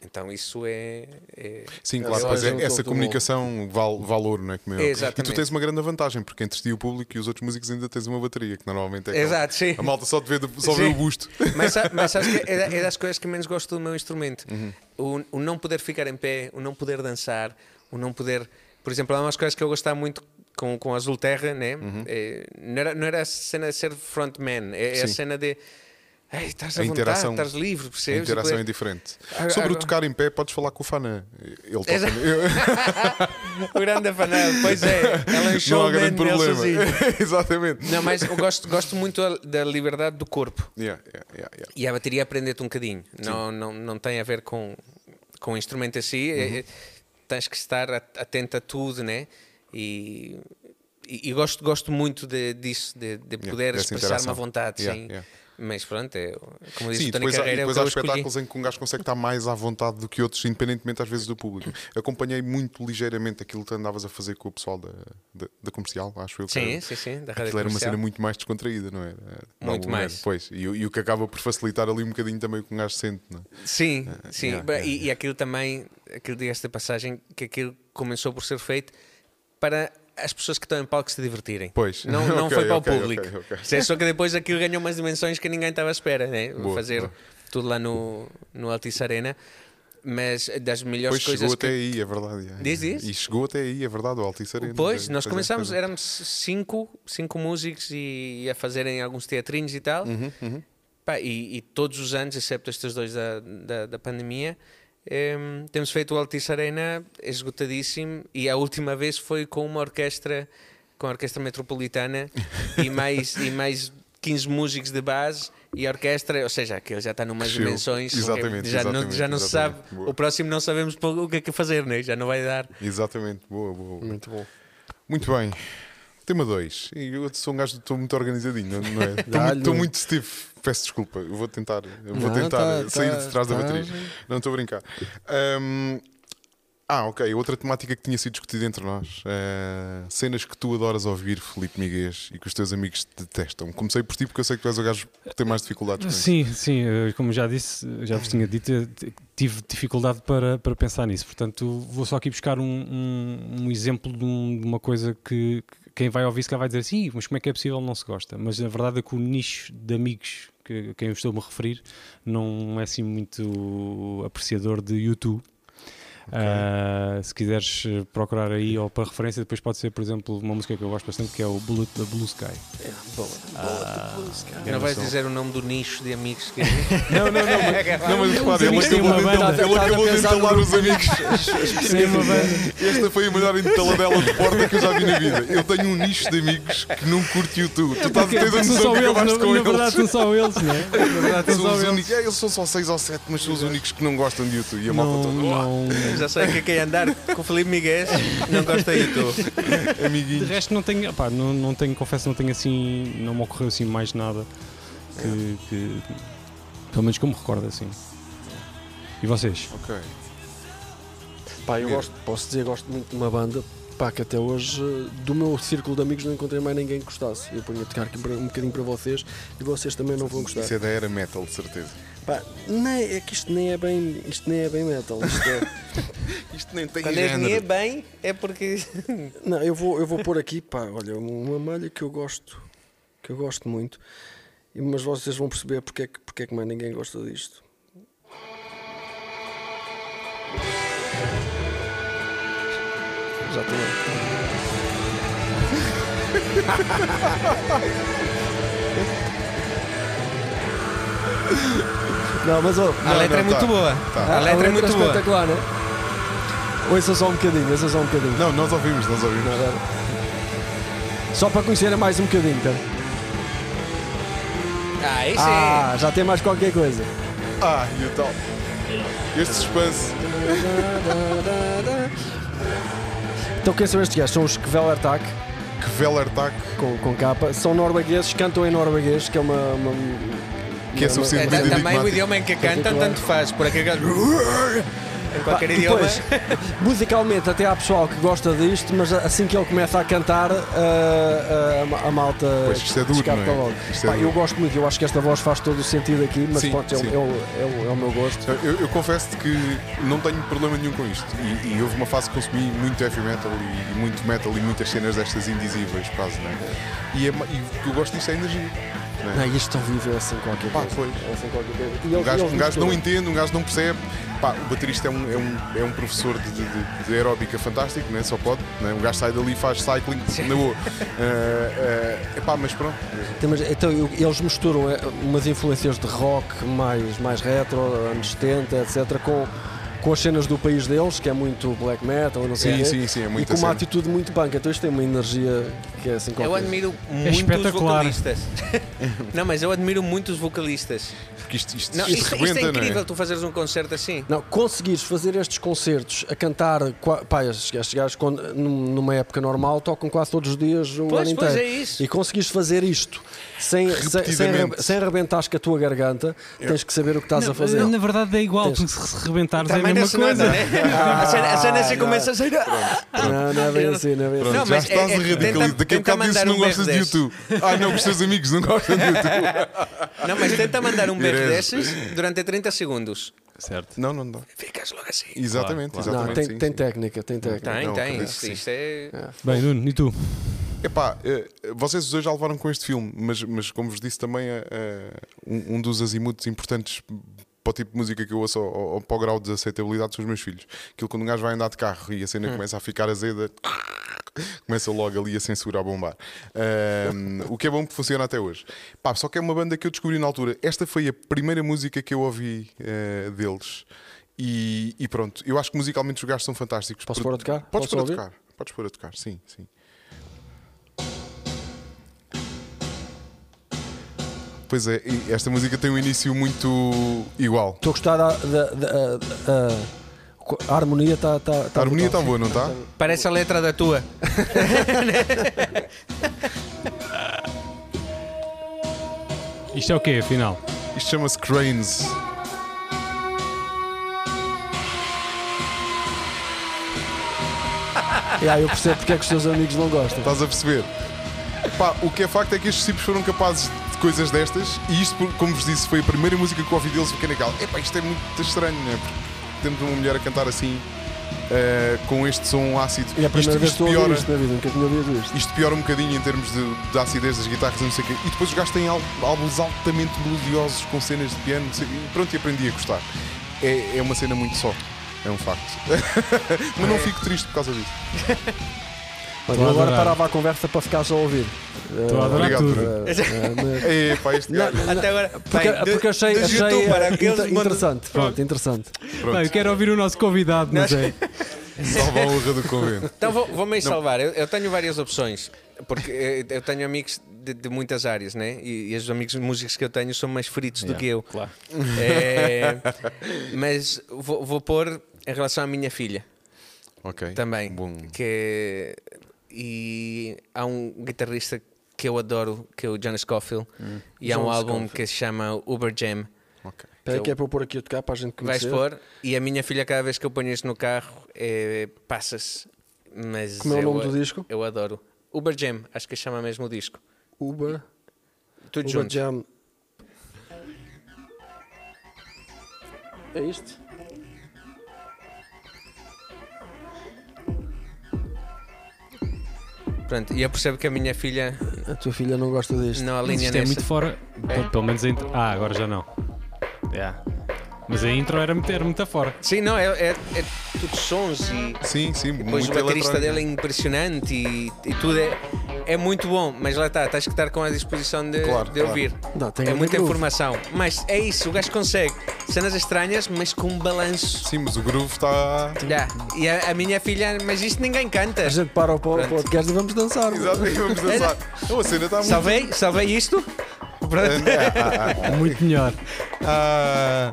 Então isso é. é- Sim, claro, pois é, essa comunicação val, valor, não é? Como é. E tu tens uma grande vantagem, porque entre ti e o público e os outros músicos ainda tens uma bateria, que normalmente é Exato, sim. A malta só, te vê, só vê o busto. Mas, mas sabes que é, é das coisas que menos gosto do meu instrumento. Uhum. O, o não poder ficar em pé, o não poder dançar, o não poder. Por exemplo, há umas coisas que eu gostava muito com, com Azul Terra, né? É, não, era, não era a cena de ser frontman, é, é a cena de. Ei, estás A vontade, interação- estás livre, A percebes? interação E é diferente. Sobre o tocar em pé, podes falar com o Fana. Ele toca. Eu- O grande afanel, pois é, ela é um não há grande problema. Exatamente. Não, mas eu gosto, gosto muito da liberdade do corpo. Yeah, yeah, yeah. E a bateria aprende-te um bocadinho. Não, não, não tem a ver com, com o instrumento si. Uhum. É- é- tens que estar at- atento a tudo, né? E, e, e gosto, gosto muito de, disso, de, de poder dessa expressar-me à vontade. Yeah, sim. yeah. Mas pronto, é, como disse Sim, depois, há, Carreira, é o depois que há escolhi. espetáculos em que um gajo consegue estar mais à vontade do que outros, independentemente às vezes do público. Acompanhei muito ligeiramente aquilo que andavas a fazer com o pessoal da, da, da comercial, acho eu. que Sim, era- sim, sim, da rádio Aquilo era uma cena muito mais descontraída, não era? De Muito mais. Pois, e, o- e o que acaba por facilitar ali um bocadinho também o que um gajo sente, não é? Sim, sim. yeah, Ba- yeah, e, e aquilo também, aquilo diga-se de passagem, que aquilo começou por ser feito para as pessoas que estão em palco se divertirem. Pois. Não, não Ok, foi para ok, o público. ok, ok. Isso é Só que depois aquilo ganhou umas dimensões que ninguém estava à espera, né? Boa, Fazer boa. tudo lá no, no Altice Arena. Mas das melhores Pois coisas chegou que. até aí, é verdade. é. Diz, diz. E chegou até aí, é verdade, o Altice Arena. Pois, É, nós é, começámos, éramos cinco, cinco músicos e, e a fazerem alguns teatrinhos e tal. Uhum, uhum. Pá, e, e todos os anos, excepto estes dois da, da, da pandemia, em, temos feito o Altice Arena esgotadíssimo e a última vez foi com uma orquestra, com a Orquestra Metropolitana e mais, e mais 15 músicos de base e a orquestra, ou seja, aquilo já está numas Cresceu. dimensões Exatamente, já não, exatamente, já não se sabe. Boa. o próximo não sabemos o que é que fazer, né? já não vai dar. Exatamente, boa, boa. boa. Muito bom. Muito bem. Tema 2. Eu sou um gajo, estou muito organizadinho, não, é? Estou muito, stiff. Peço desculpa. Eu vou tentar, eu vou Não, tentar tá- sair tá- de trás da tá- bateria. Não estou a brincar. Ahm, ah, ok. Outra temática que tinha sido discutida entre nós. eh, cenas que tu adoras ouvir, Felipe Miguês, e que os teus amigos te detestam. Comecei por ti porque eu sei que tu és o gajo que tem mais dificuldades com isso. Sim, sim, eh, como já disse, já vos tinha dito, tive dificuldade para, para pensar nisso. Portanto, vou só aqui buscar um, um, um exemplo de, um- de uma coisa que, que quem vai ouvir se calhar vai dizer sim, mas como é que é possível não se gosta? Mas a verdade é que o nicho de amigos que, a quem eu estou-me a referir não é assim muito apreciador de YouTube. Ah, se quiseres eh, procurar aí ou para referência, depois pode ser, por exemplo, uma música que eu gosto bastante que é o Bullet da Blue Sky. É, boa. Ah, não vais noção. dizer o nome do nicho de amigos que Não, não, não. Mas, não, mas repara, ele acabou, de, entalar- de os amigos. Esta foi a melhor entaladela de porta que eu já vi na vida. Eu tenho um nicho de amigos que não curte YouTube. Tu estás a ter a noção só que eles, acabaste com na verdade eles. são só eles, não é? Na verdade são só eles. É, eles são só 6 ou 7, mas são os únicos que não gostam de YouTube. E a malta toda. Já sei que quem andar com o Felipe Miguel não gosta de YouTube. de Amiguinhos. resto não tenho, não, não tenho, confesso, não tenho assim, não me ocorreu assim mais nada que, que pelo menos que eu me recordo assim. E vocês? Ok. Pá, eu gosto, posso dizer, gosto muito de uma banda pá, que até hoje, do meu círculo de amigos, não encontrei mais ninguém que gostasse. Eu ponho a tocar aqui um bocadinho para vocês e vocês também não vão gostar. Isso é da era metal, de certeza. Pá, nem, é que isto nem é bem, isto nem é bem metal. Isto é, Isto nem tem Quando género. é bem, é porque. não, eu vou, eu vou pôr aqui, pá, olha, uma malha que eu gosto, que eu gosto muito, e- mas vocês vão perceber porque é que, porque é que mais ninguém gosta disto. Exatamente. Não, mas ó, A letra é não, muito tá. boa. Tá. A letra é muito boa. espetacular, não é? Ouça só um bocadinho, ouça só um bocadinho. Não, nós ouvimos, nós ouvimos. Não, Só para conhecerem mais um bocadinho, tá? Ah, isso Ah, já tem mais qualquer coisa. Ah, e o tal. Este suspense. Então quem são estes gajos? São os Kvelertak, Que Velertak. com, com capa. São noruegueses, cantam em norueguês, que é uma... uma Que é uma- suficiente. é. Também o idioma em que cantam, tanto faz. Por aquele em qualquer Pá, depois, musicalmente até há pessoal que gosta disto, mas assim que ele começa a cantar, ah, ah, a malta Pois, isto é duro, descarta não é? logo. Isto é eu gosto muito, eu acho que esta voz faz todo o sentido aqui, mas Sim, pronto, é, o- é é, é meu gosto. Eu, eu confesso-te que não tenho problema nenhum com isto. E, e houve uma fase que consumi muito heavy metal e, e muito metal e muitas cenas destas indizíveis, quase, não é? E, é e o que eu gosto disso é a energia. Não é? Não, isto ao vivo é assim qualquer Pá, coisa. pois. É assim qualquer coisa. E Um gajo, um gajo não entende, um gajo não percebe. Pá, o baterista é um, é um, é um professor de, de, de- aeróbica fantástico, né? só pode. Né? Um gajo sai dali e faz cycling na boa. Eh, eh, epá, mas pronto. Tem, mas, então, eles misturam eh, umas influências de rock mais, mais retro, anos 70, etc., com, com as cenas do país deles, que é muito black metal, e não sei Sim, sim, sim, é e com uma cena. atitude muito punk. Então isto tem uma energia que é assim Eu qualquer admiro muito os vocalistas. não, mas eu admiro muito os vocalistas. Porque isto, isto, Não, isto isto, isto rebenta, é incrível, não é? tu fazeres um concerto assim. Não, conseguires fazer estes concertos a cantar, pá, estes gajos numa época normal tocam quase todos os dias o Pois, ano pois, inteiro. é isso. E conseguires fazer isto sem, sem, sem, arrebentares com a tua garganta, tens que saber o que estás Não, a fazer. Na verdade é igual, Tens- porque se rebentares é a Também mesma não é, coisa. né? a cena, a cena se não. começa a sair. Não, não é bem assim, não é bem Pronto, assim. Não, já mas estás é- a radicalizar. tenta- Daqui a bocado disse que mandar não um gostas de YouTube. Ah, não, os teus amigos não gostam de YouTube. Não, mas tenta mandar um Direto. desses durante 30 segundos. Certo. Não, não dá. Ficas logo assim. Exatamente, Claro, Não, exatamente. tem, sim, tem sim. técnica, tem técnica. Tem, Não, tem. isto é. Bem, Nuno, e tu? Epá, eh, vocês os dois já levaram com este filme, mas, mas como vos disse também, eh, eh, um, um dos azimutos importantes para o tipo de música que eu ouço ou, ou para o grau de aceitabilidade são os meus filhos. Aquilo quando um gajo vai andar de carro e a cena começa a ficar azeda, começa logo ali a censura a bombar. Ahm, o que é bom porque funciona até hoje. Pá, só que é uma banda que eu descobri na altura. Esta foi a primeira música que eu ouvi eh, deles. E, e pronto, eu acho que musicalmente os gajos são fantásticos. Posso pôr a tocar? Podes pôr a tocar. Podes pôr a tocar, sim, sim. Pois é, e esta música tem um início muito igual. Estou a gostar da, da- da- a- a harmonia está tá, tá A harmonia está boa, não está? Parece a letra da tua. Isto é o quê, afinal? Isto chama-se Cranes. Yeah, eu percebo porque é que os teus amigos não gostam. Estás a perceber? Pá, o que é facto é que estes tipos foram capazes de coisas destas e isto, por- como vos disse, foi a primeira música que eu ouvi deles fiquei naquela. Epá, isto é muito estranho, não é? Porque temos uma mulher a cantar assim, eh, com este som ácido. E é a primeira isto, vez isto que estou a ouvir piora. isto na vida, isto. Isto piora um bocadinho em termos de, de acidez das guitarras e não sei o quê. E depois os gajos têm álbuns altamente melodiosos com cenas de piano não sei e pronto, e aprendi a gostar. É, é uma cena muito só. É um facto. Mas não fico triste por causa disso. Estou eu agora parava a conversa para ficar só a ouvir. Estou a adorar Obrigado, tudo. Eh, Epá, este gajo. Até agora. Porque, Bem, porque achei, dos achei youtuber, inter- mandam- interessante. Pronto, interessante. Pronto. Bem, eu quero ouvir o nosso convidado, não sei. Salva a honra do convento. Então vou- vou-me salvar. Eu, eu tenho várias opções. Porque eu tenho amigos de, de muitas áreas, né? E, e os amigos músicos que eu tenho são mais feridos do que eu. Claro. Eh, mas vou, vou pôr em relação à minha filha Ok. também. Bom. Que, e há um guitarrista que eu adoro, que é o John Scofield. E há John um álbum Scofield. que se chama Uber Jam. Ok. Espera eu- que é para eu pôr aqui a tocar para a gente Vais conhecer. pôr e a minha filha, cada vez que eu ponho isto no carro, é, passa-se. Mas Como é o eu, nome do disco? Eu adoro. Uber Jam, acho que chama mesmo o disco. Uber, Tudo Uber junto. Jam. É isto? Pronto, e eu percebo que a minha filha A tua filha não gosta disto. não Mas alinha isto é nessa. muito fora. Pe- Pelo menos. Ah, agora já não. Yeah. Mas a intro era muito, era muito fora. Sim, não, é, é, é tudo sons e Sim, sim. depois muito o baterista dele é impressionante e, e tudo é, é muito bom, mas lá está, tens que estar com a disposição de, Claro, de claro. ouvir. Não, tem é muita groove. informação, mas é isso, o gajo consegue cenas estranhas, mas com um balanço. Sim, mas o groove está. Já. E a, a minha filha, mas isto ninguém canta. A gente para o podcast e vamos dançar. Exato, vamos dançar. Não, a cena está muito. Salvei, salvei isto. Pronto. É Muito melhor. Ah,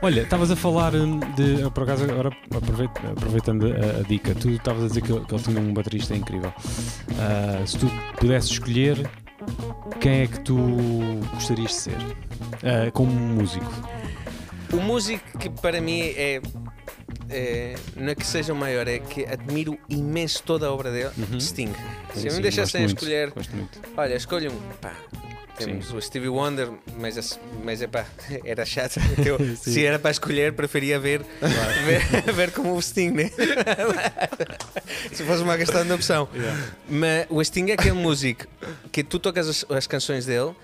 Olha, estavas a falar hum, de. Por acaso, agora aproveito- aproveitando a, a dica, tu estavas a dizer que ele, que ele tinha um baterista incrível. Ah, se tu pudesses escolher, quem é que tu gostarias de ser? Ah, como músico. O músico que para mim é é, não é que seja o maior, é que admiro imenso toda a obra dele, Sting. Se eu me deixassem escolher, Gosto muito. olha, escolha um. Pá, temos Sim. o Stevie Wonder, mas, mas é pá, era chato. Eu, se era para escolher, preferia ver, ver, ver como o Sting, né? se fosse uma questão de opção. Mas o Sting é aquele músico que tu tocas as, as canções dele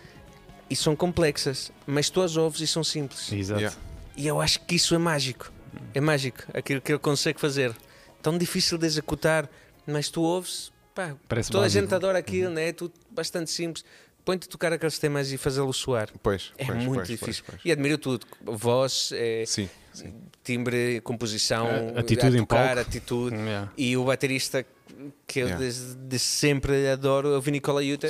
e são complexas, mas tu as ouves e são simples. Exato. Yeah. E eu acho que isso é mágico. É mágico, aquilo que ele consegue fazer. Tão difícil de executar, mas tu ouves, pá, toda a gente adora aquilo, né? é tudo bastante simples. Põe-te a tocar aqueles temas e fazê-lo soar. Pois, É pois, muito pois, difícil. pois, pois. E admiro tudo: voz, eh, Sim, sim. timbre, composição, A- atitude a em tocar, palco. atitude. Yeah. E o baterista que eu Yeah. desde de sempre adoro, é o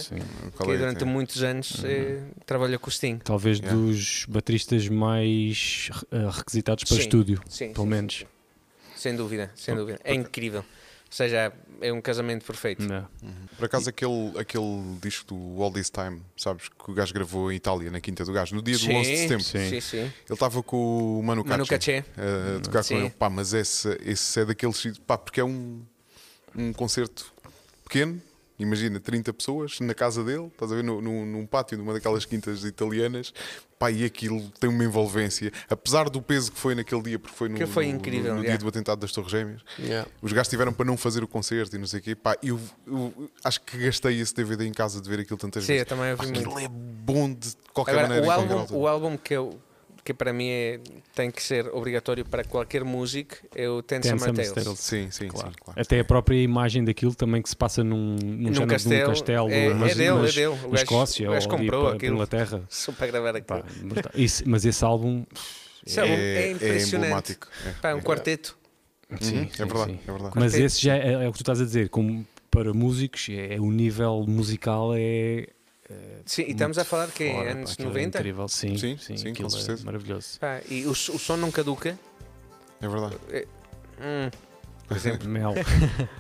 Sim. Qual que é? durante Sim. muitos anos eh, trabalha com o Sting. Talvez Yeah. dos bateristas mais eh, requisitados para Sim, estúdio, Sim, pelo sim, menos. Sem dúvida, sem dúvida. É incrível. Ou seja, é um casamento perfeito. Yeah. Por acaso, aquele, aquele disco do All This Time, sabes, que o gajo gravou em Itália, na Quinta do Gajo, no dia do 11 de setembro. Sim. sim, sim. Ele estava com o Manu Manu Katché, Katché. eh, a tocar Sim. com ele. Pá, mas esse, esse é daqueles. Pá, porque é um, um concerto pequeno. Imagina, 30 pessoas na casa dele, estás a ver, no, no- num pátio de uma daquelas quintas italianas. Pá, e aquilo tem uma envolvência. Apesar do peso que foi naquele dia, porque foi no, foi no- incrível, no, dia yeah. do atentado das Torres Gêmeas. Yeah. Os gajos tiveram para não fazer o concerto e não sei o quê. Pá, eu, eu acho que gastei esse DVD em casa de ver aquilo tantas Sim, vezes. também Pá, ouvi muito. aquilo é bom de qualquer Agora, maneira. o álbum, o álbum que, eu, que para mim é, tem que ser obrigatório para qualquer músico é o Ten Ten Summer Summer Tales. Tales. Sim, sim, Claro. sim, claro. Até a própria imagem daquilo também que se passa num, num, género castelo, de um castelo, é- é mas, dele, mas é dele. O na Escócia o gajo ou ali comprou para, para aquilo. Inglaterra. Só para gravar Pá, aquilo. brutal. Isso- mas esse álbum, Esse álbum é, impressionante. É, Pá, um é. quarteto. sim, sim, é verdade, sim. é verdade. Mas esse já é, é o que tu estás a dizer, como para músicos, é, o nível musical é. Sim, e estamos a falar que fora, é pá, anos aquilo é 90. incrível, sim, Sim, sim, sim, com é certeza. maravilhoso. Pá, e o, o som não caduca. É verdade. Hum, por exemplo, Mel.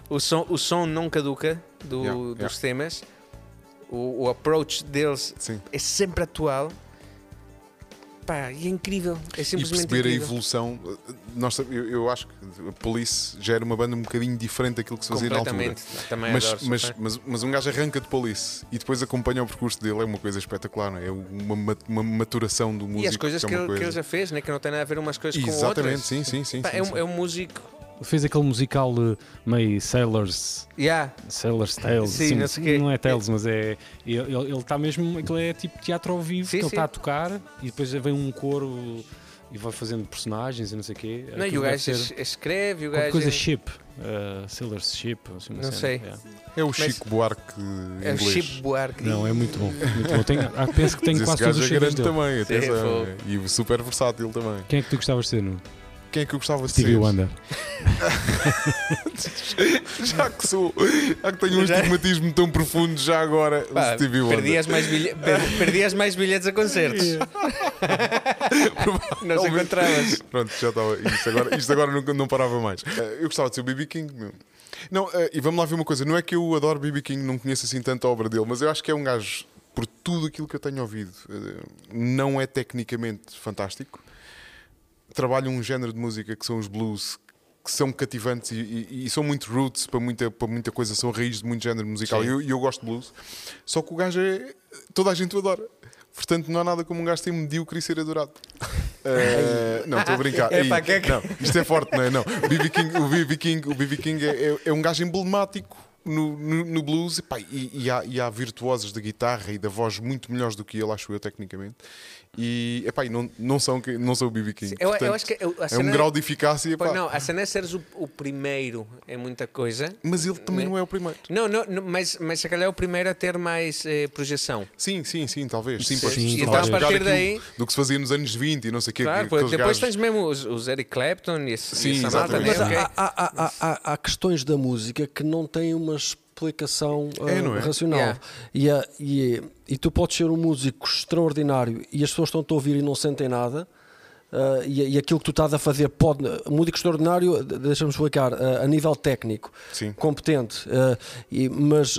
o som, o som não caduca do- Yeah, dos yeah. temas. O, o approach deles Sim. é sempre atual. Pá, e é incrível. É E simplesmente perceber a incrível. evolução. Nós, eu, eu acho que a Police já era uma banda um bocadinho diferente daquilo que se fazia na altura. Também Mas, adoro. mas, mas, mas um gajo arranca de Police e depois acompanha o percurso dele é uma coisa espetacular, não é? É uma, ma- uma maturação do músico. E as coisas é que, ele, que ele já fez, né? que não tem nada a ver umas coisas com Exatamente, outras. sim, sim, sim. Pá, sim, é, sim. um, é um músico. Fez aquele musical eh, meio Sailors, Yeah. Sailor's Tales. Sim, não sei não é Tales, mas é. Ele está mesmo. Aquilo é tipo teatro ao vivo, Sim, que ele está a tocar e depois vem um coro e vai fazendo personagens e não sei o quê. Não, e o gajo ser es- escreve, o gajo. coisa ship. Uh, Sailor's Ship. Assim, Não cena, sei. yeah. É o Mas- Chico Buarque É o inglês. Chip Buarque. Não, é muito bom. Muito bom. Tenho, ah, penso que tenho Mas quase todos gajo os é grande dele. também, Sim, atenção. foi. E super versátil também. Quem é que tu gostavas de ser, Nuno? Quem é que eu gostava de Stevie ser? Wonder. Já que sou, já que tenho um estigmatismo tão profundo, já agora, Pá, Stevie Wonder. perdias, mais bilhe... per- perdias mais bilhetes a concertos. não se encontravas. Pronto, já estava. Isto agora, isto agora não, não parava mais. Eh, eu gostava de ser o BB King. Meu. Não, eh, e vamos lá ver uma coisa: não é que eu adoro BB King, não conheço assim tanto a obra dele, mas eu acho que é um gajo, por tudo aquilo que eu tenho ouvido, eh, não é tecnicamente fantástico. Trabalha um género de música que são os blues. Que são cativantes e, e- e são muito roots para muita, para muita coisa, são raízes de muito género musical. E eu, e eu gosto de blues, só que o gajo é. toda a gente o adora. Portanto, não há nada como um gajo ter medíocre e ser adorado. Eh, não, estou a brincar. Ei, é que- Não, isto é forte, não é? Não. O BB King, o BB King, o BB King é, é- é um gajo emblemático no, no, no blues epá, e, e há, e há virtuosos da guitarra e da voz muito melhores do que ele, acho eu, tecnicamente. E, epá, e não, não, são, que- não são o BB King. Eu, eu Portanto, acho que eu- a é um grau de eficácia. Pois epá, não, a cena é seres o, o primeiro é muita coisa. Mas ele também Né? não é o primeiro. Não, não, não, mas, mas se calhar é o primeiro a ter mais eh, projeção. Sim, sim, sim, talvez. Sim, Sim, sim, então, fores a partir daí- Do que se fazia nos anos 20 e não sei o quê. Claro, que- aqueles depois gajos- tens mesmo os, os Eric Clapton e, esse, Sim, e essa malta, exatamente. né? Mas Ok. há, há- há- há- questões da música que não têm uma explicação uh, É, não é? racional. Yeah. E, a- e, e tu podes ser um músico extraordinário e as pessoas estão-te a ouvir e não sentem nada. uh, e, e aquilo que tu estás a fazer pode. Músico extraordinário, de- deixa-me explicar, uh, a nível técnico, Sim. competente, e- mas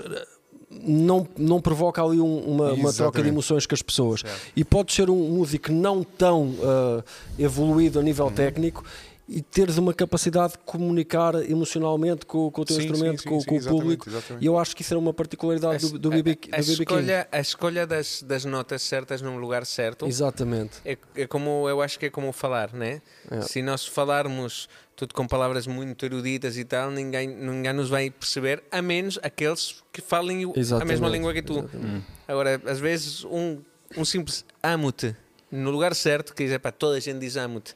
não, não provoca ali um- uma, uma troca de emoções com as pessoas. E pode ser um músico não tão uh, evoluído a nível técnico e teres uma capacidade de comunicar emocionalmente com, com o teu Sim, instrumento, sim, com, sim, com o exatamente, público. exatamente. E eu acho que isso era uma particularidade do, do a, do a BB King. escolha, a escolha das, das notas certas num lugar certo Exatamente. é, é como eu acho que é como falar, né? É. Se nós falarmos tudo com palavras muito eruditas e tal, ninguém, ninguém nos vai perceber, a menos aqueles que falem o- a Exatamente, mesma língua que tu. exatamente. Agora, às vezes, um, um simples amo-te no lugar certo, que diz, para toda a gente diz amo-te.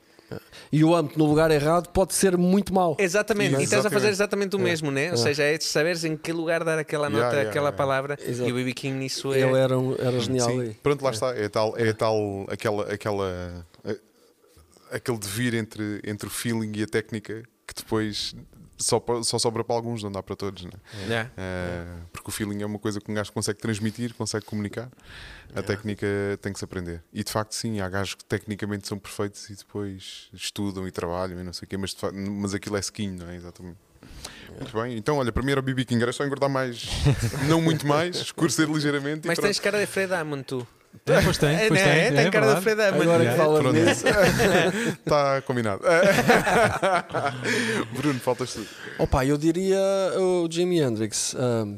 E o âmbito no lugar errado pode ser muito mau. Exatamente, e estás a fazer Exatamente. o mesmo, né? Ou É. seja, é de saberes em que lugar dar aquela Yeah, nota, yeah, aquela yeah. palavra, Exato. e o BB King nisso é. Ele era, era genial Sim, aí. pronto, lá está. É tal, é tal aquela, aquela, aquele devir entre, entre o feeling e a técnica que depois só, só sobra para alguns, não dá para todos. Né? Yeah. Eh, porque o feeling é uma coisa que um gajo consegue transmitir, consegue comunicar. A técnica tem que se aprender. E de facto, sim, há gajos que tecnicamente são perfeitos e depois estudam e trabalham e não sei o quê, mas, facto- mas aquilo é skin, não é? Exatamente. Muito bem, então olha, primeiro o BB King era só engordar mais, não muito mais, escurecer ligeiramente. Mas tens cara de Fred Hammond, tu. É, pois tem, É, pois né? tem. É, tem é cara de verdade. Fred Hammond. Agora que fala nisso. Está combinado. Bruno, faltas tu. Opa, eu diria o Jimi Hendrix. ahm,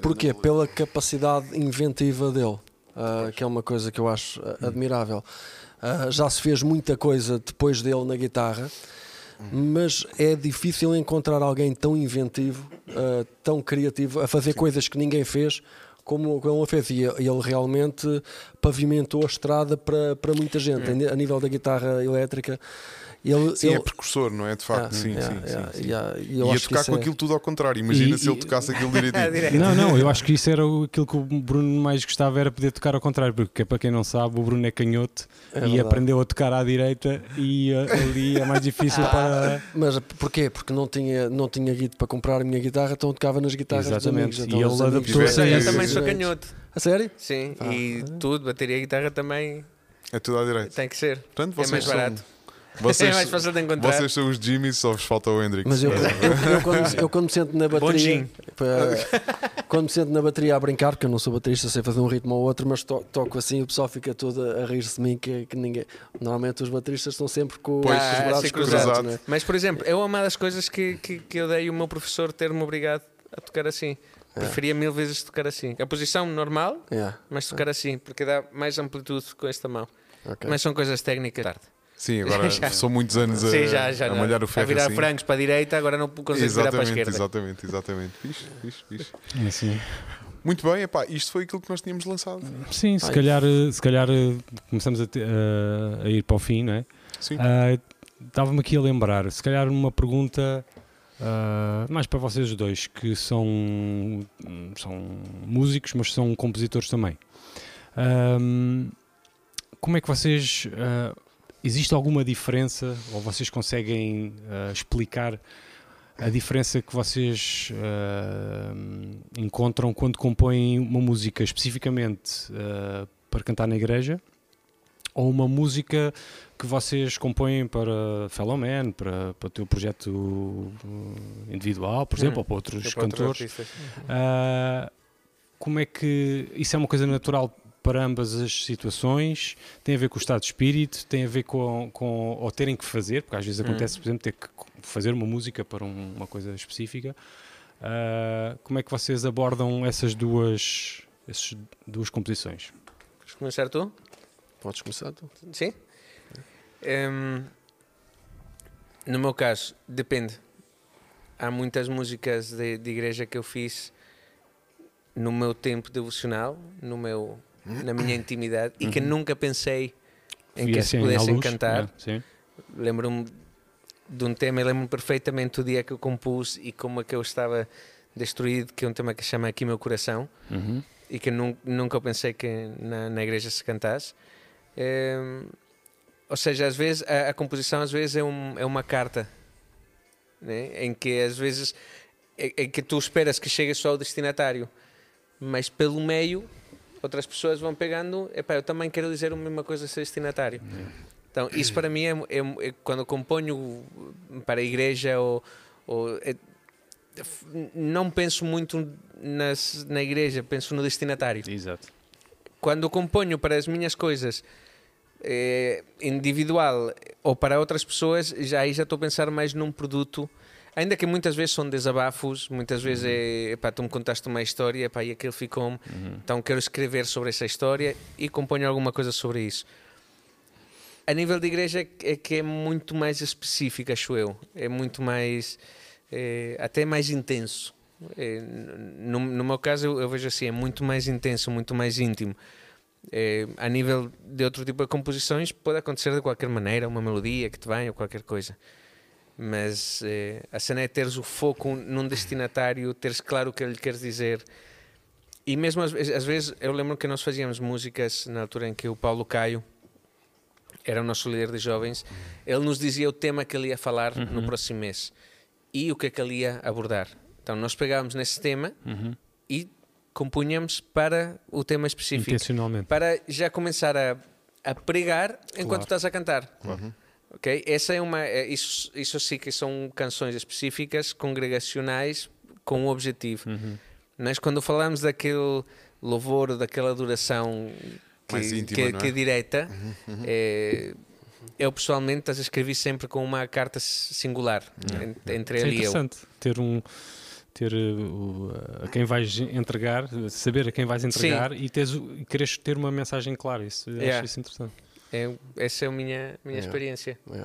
porquê? Pela capacidade inventiva dele, ah, que é uma coisa que eu acho ah, admirável. Ah, já se fez muita coisa depois dele na guitarra, mas é difícil encontrar alguém tão inventivo, ah, tão criativo, a fazer coisas que ninguém fez. Como, como ele fez, e ele realmente pavimentou a estrada para, para muita gente a nível da guitarra elétrica. Ele, Sim, ele- é precursor, não é? De facto, Ah, sim, yeah, sim, yeah, sim, sim. yeah, e eu Ia tocar com é- aquilo tudo ao contrário. Imagina E- se ele e- tocasse aquilo direitinho. Não, não, eu acho que isso era o- aquilo que o Bruno mais gostava era poder tocar ao contrário, porque para quem não sabe, o Bruno é canhoto É e verdade. aprendeu a tocar à direita e uh, ali é mais difícil para. Mas porquê? Porque não tinha, não tinha guito para comprar a minha guitarra, então tocava nas guitarras Exatamente. dos amigos. E Então ele os amigos adaptou-se Sim, eu sim, também sim. sou canhoto. A sério? Sim, Ah. e tudo, bateria e guitarra também É tudo à direita. tem que ser. Portanto, É mais são, barato. Vocês, é mais fácil de encontrar. vocês são os Jimmys, só vos falta o Hendrix. Mas eu, eu, eu quando, eu quando me sento na bateria, quando me sento na bateria a brincar, porque eu não sou baterista, sei fazer um ritmo ou outro, mas to- toco assim e o pessoal fica todo a rir-se de mim, que, que ninguém. Normalmente os bateristas estão sempre com Pois, os Ah, braços cruzados, cruzado. né? Mas, por exemplo, é uma das coisas que, que, que eu dei o meu professor ter-me obrigado a tocar assim. Preferia mil vezes tocar assim. A posição normal, Yeah, mas tocar assim, porque dá mais amplitude com esta mão. ok. Mas são coisas técnicas. Tarde. Sim, agora Já. são muitos anos a, Sim, já, já a não. malhar o ferro a virar assim. frangos para a direita, agora não consigo virar para a Exatamente, esquerda. exatamente, exatamente. Fixe, fixe, fixe. Assim. Muito bem, epá, isto foi aquilo que nós tínhamos lançado. Sim, se Ai. calhar, uh, se calhar uh, começamos a, te- uh, a ir para o fim, não é? Sim. Ah, Estava-me aqui a lembrar, se calhar uma pergunta ah, mais para vocês os dois, que são, são músicos, mas são compositores também. Como é que vocês. ah, existe alguma diferença, ou vocês conseguem ah, explicar a diferença que vocês ah, encontram quando compõem uma música especificamente ah, para cantar na igreja? ou uma música que vocês compõem para Fellow Man, para, para o teu projeto uh, individual, por exemplo, Hum, ou para outros cantores. como é que isso é uma coisa natural para ambas as situações? Tem a ver com o estado de espírito? Tem a ver com, com ou terem que fazer? Porque às vezes Hum. acontece, por exemplo, ter que fazer uma música para um- uma coisa específica. Ah, como é que vocês abordam essas duas, essas duas composições? Queres começar tu? Podes começar tu. Sim? Hum, no meu caso, depende. Há muitas músicas de, de igreja que eu fiz no meu tempo devocional, no meu, na minha intimidade, e que nunca pensei em que se à pudessem luz, cantar. é, sim. Lembro-me de um tema, lembro-me perfeitamente o dia que eu compus e como é que eu estava destruído, que é um tema que chama Aqui Meu Coração Uhum. e que nun- nunca eu pensei que na, na igreja se cantasse. Ehm, ou seja, às vezes a, a composição às vezes é, um, é uma carta né? em que às vezes é, é que tu esperas que chegue só ao destinatário, mas pelo meio outras pessoas vão pegando. Epá, eu também quero dizer a mesma coisa a esse destinatário. Então, isso para mim é, é- é quando componho para a igreja ou, ou é- não penso muito nas, na igreja, penso no destinatário. Exato. Quando componho para as minhas coisas, é, individual ou para outras pessoas, já aí já estou a pensar mais num produto. Ainda que muitas vezes são desabafos, muitas vezes é pá, tu me contaste uma história epá, e aquilo ficou-me, então quero escrever sobre essa história e componho alguma coisa sobre isso. A nível de igreja é que- é que é muito mais específico, acho eu. É muito mais, é, até mais intenso. É, no, no meu caso, eu, eu vejo assim, é muito mais intenso, muito mais íntimo. É, a nível de outro tipo de composições, pode acontecer de qualquer maneira, uma melodia que te venha ou qualquer coisa. Mas é, a cena é teres o foco num destinatário, teres claro o que ele queres dizer. E mesmo às, vezes- às vezes, eu lembro que nós fazíamos músicas na altura em que o Paulo Caio era o nosso líder de jovens, ele nos dizia o tema que ele ia falar no próximo mês e o que é que ele ia abordar. Então nós pegávamos nesse tema Uhum. e compunhamos para o tema específico, Intencionalmente. para já começar a, a pregar enquanto Claro. estás a cantar. Ok? Essa é uma, é- isso, isso sim que são canções específicas, congregacionais, com um objetivo. Uhum. Mas quando falamos daquele louvor, daquela adoração que, Mais íntima, que, é? que é direta, é, eu pessoalmente as escrevi sempre com uma carta singular en- entre Isso é ele e eu. interessante ter um ter uh, o- a quem vais entregar, saber a quem vais entregar e, teres, e quereres ter uma mensagem clara. Isso, Yeah. acho isso interessante. É, essa é a minha, minha É. experiência. É.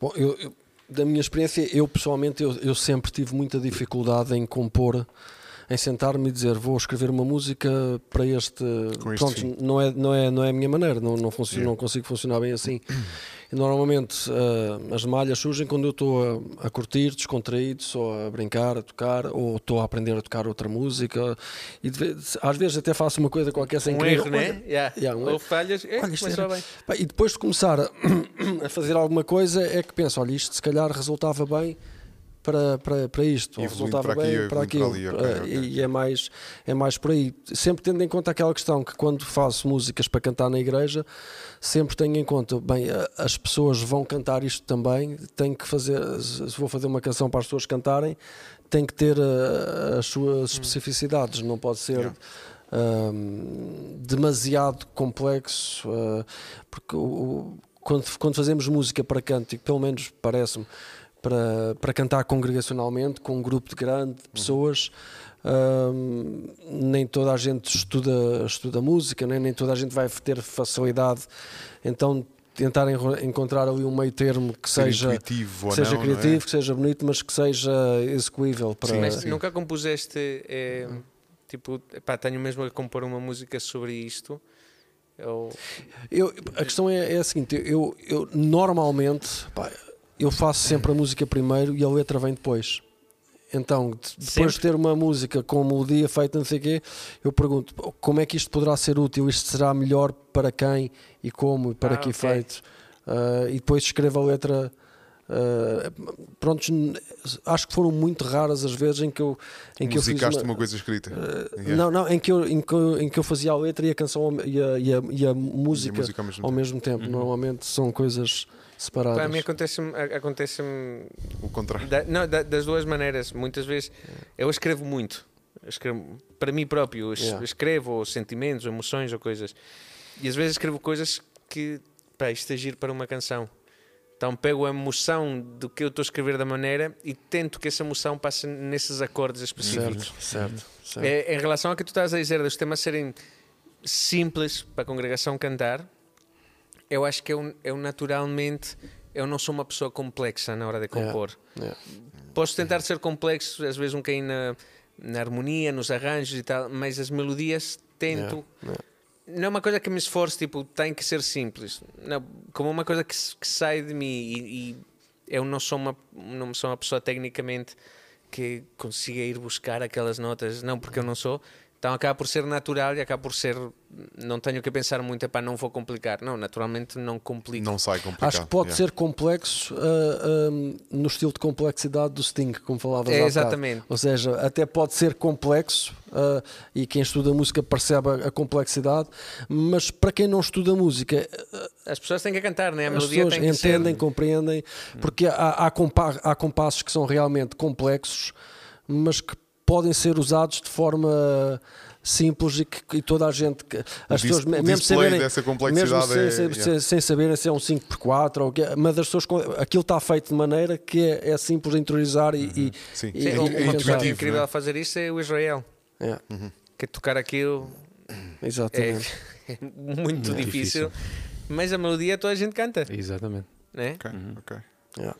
Bom, eu, eu- da minha experiência, eu pessoalmente eu, eu sempre tive muita dificuldade em compor, em sentar-me e dizer vou escrever uma música para este. Pronto, fim. não é, não, é, não é a minha maneira, não, não, funciona, Yeah. não consigo funcionar bem assim. Normalmente ah, as malhas surgem quando eu estou a, a curtir, descontraído, só a brincar, a tocar, ou estou a aprender a tocar outra música. E vez- às vezes até faço uma coisa qualquer sem um querer. erro, Olha, né? Yeah. Yeah, um Ou erro. falhas, é, Olha, isto bem. E depois de começar a, a fazer alguma coisa é que penso, olha, isto se calhar resultava bem para, para, para isto, ou resultava para aqui, bem para evoluindo aquilo. para ali, ok, Eh, ok. E é mais, é mais por aí. Sempre tendo em conta aquela questão que quando faço músicas para cantar na igreja, sempre tenho em conta, bem, as pessoas vão cantar isto também, tenho que fazer, se vou fazer uma canção para as pessoas cantarem, tem que ter eh, as suas especificidades, não pode ser Yeah. hum, demasiado complexo, uh, porque o- quando, quando fazemos música para cântico, pelo menos parece-me, para, para cantar congregacionalmente, com um grupo de grande de pessoas, hum, nem toda a gente estuda, estuda música, né? nem toda a gente vai ter facilidade, então tentar encontrar ali um meio termo que Ser seja, que seja não, não é? criativo, que seja bonito, mas que seja execuível para... Mas sim. nunca compuseste, é, tipo, pá, tenho mesmo a compor uma música sobre isto? Ou, Eu, a questão é, é a seguinte: eu, eu normalmente pá, eu faço sempre a música primeiro e a letra vem depois. Então, de- depois Sempre? de ter uma música com melodia feita, não sei o quê, eu pergunto "Pô, como é que isto poderá ser útil, isto será melhor para quem e como e para Ah, que ok. efeito. Ah, e depois escrevo a letra. ah, prontos, acho que foram muito raras as vezes em que eu, em que eu fiz Musicaste uma, uma coisa escrita. Uh, Yeah. Não, não, em que, eu, em, que eu, em que eu fazia a letra e a canção ao- e a, e a, e a música, música ao mesmo ao tempo. mesmo tempo. Uhum. Normalmente são coisas separadas. Para mim acontece-me acontece O contrário. da, não, da- das duas maneiras. Muitas vezes eu escrevo muito. Eu escrevo para mim próprio. Yeah. escrevo sentimentos, emoções ou coisas. E às vezes escrevo coisas que, pá, isto é giro para uma canção. Então pego a emoção do que eu estou a escrever da maneira e tento que essa emoção passe nesses acordes específicos. certo, certo, certo. É, em relação ao que tu estás a dizer, dos temas serem simples para a congregação cantar, eu acho que eu, eu naturalmente eu não sou uma pessoa complexa na hora de compor. Yeah. Posso tentar ser complexo, às vezes um bocadinho na, na harmonia, nos arranjos e tal, mas as melodias tento. Yeah, Não é uma coisa que me esforço, tipo, tem que ser simples. Não, como uma coisa que, que sai de mim e, e eu não sou, uma, não sou uma pessoa tecnicamente que consiga ir buscar aquelas notas, não porque eu não sou. Então acaba por ser natural e acaba por ser. Não tenho que pensar muito, para não vou complicar. Não, naturalmente não complico. Não sai complicado. Acho que pode Yeah. ser complexo ah, ah, no estilo de complexidade do Sting, como falavas É, há bocado. exatamente. Ou seja, até pode ser complexo ah, e quem estuda música percebe a, a complexidade, mas para quem não estuda música, As pessoas têm que cantar, né? A as melodia pessoas tem que entendem, ser. compreendem, porque há, há, compa- há compassos que são realmente complexos, mas que podem ser usados de forma simples e que e toda a gente, que- as pessoas, mesmo saberem, dessa mesmo sem, é- sem- yeah. sem- saberem se é um 5x4 ou o que é, mas as pessoas, aquilo está feito de maneira que é, é simples de interiorizar e, e- Sim. e- Sim, e- uma e intuitivo, incrível é? a fazer isso é o Israel. É, Que tocar aquilo é, exatamente. é muito Muito difícil, mas a melodia toda a gente canta, Exatamente. né? Ok, ok. É.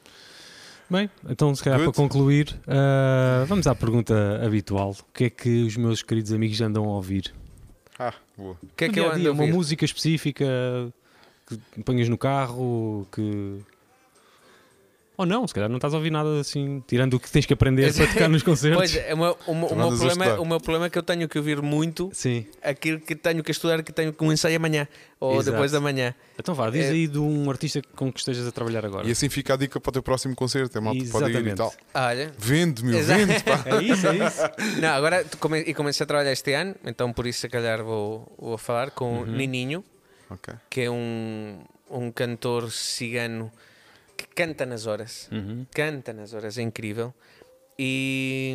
Bem, então se calhar Good. para concluir, ah, vamos à pergunta habitual. O que é que os meus queridos amigos andam a ouvir? Ah, boa. O que é que eu a ando dia, a Uma ouvir? música específica que ponhas no carro, que... Ou não, se calhar não estás a ouvir nada assim, tirando o que tens que aprender para tocar nos concertos. Pois, é, o meu, o, meu- problema, o meu problema é que eu tenho que ouvir muito Sim. aquilo que tenho que estudar, que tenho que um ensaio amanhã ou Exato. depois da manhã. Então vá, diz É- aí de um artista com que estejas a trabalhar agora. E assim fica a dica para o teu próximo concerto. A malta pode ir e tal. Olha, Vende, meu, Exato. vende, pá. É isso, é isso. não, agora come- e comecei a trabalhar este ano, então por isso se calhar vou, vou falar com Uhum. o Nininho, Ok. que é um, um cantor cigano que canta nas horas. Uhum. Canta nas horas, é incrível. E,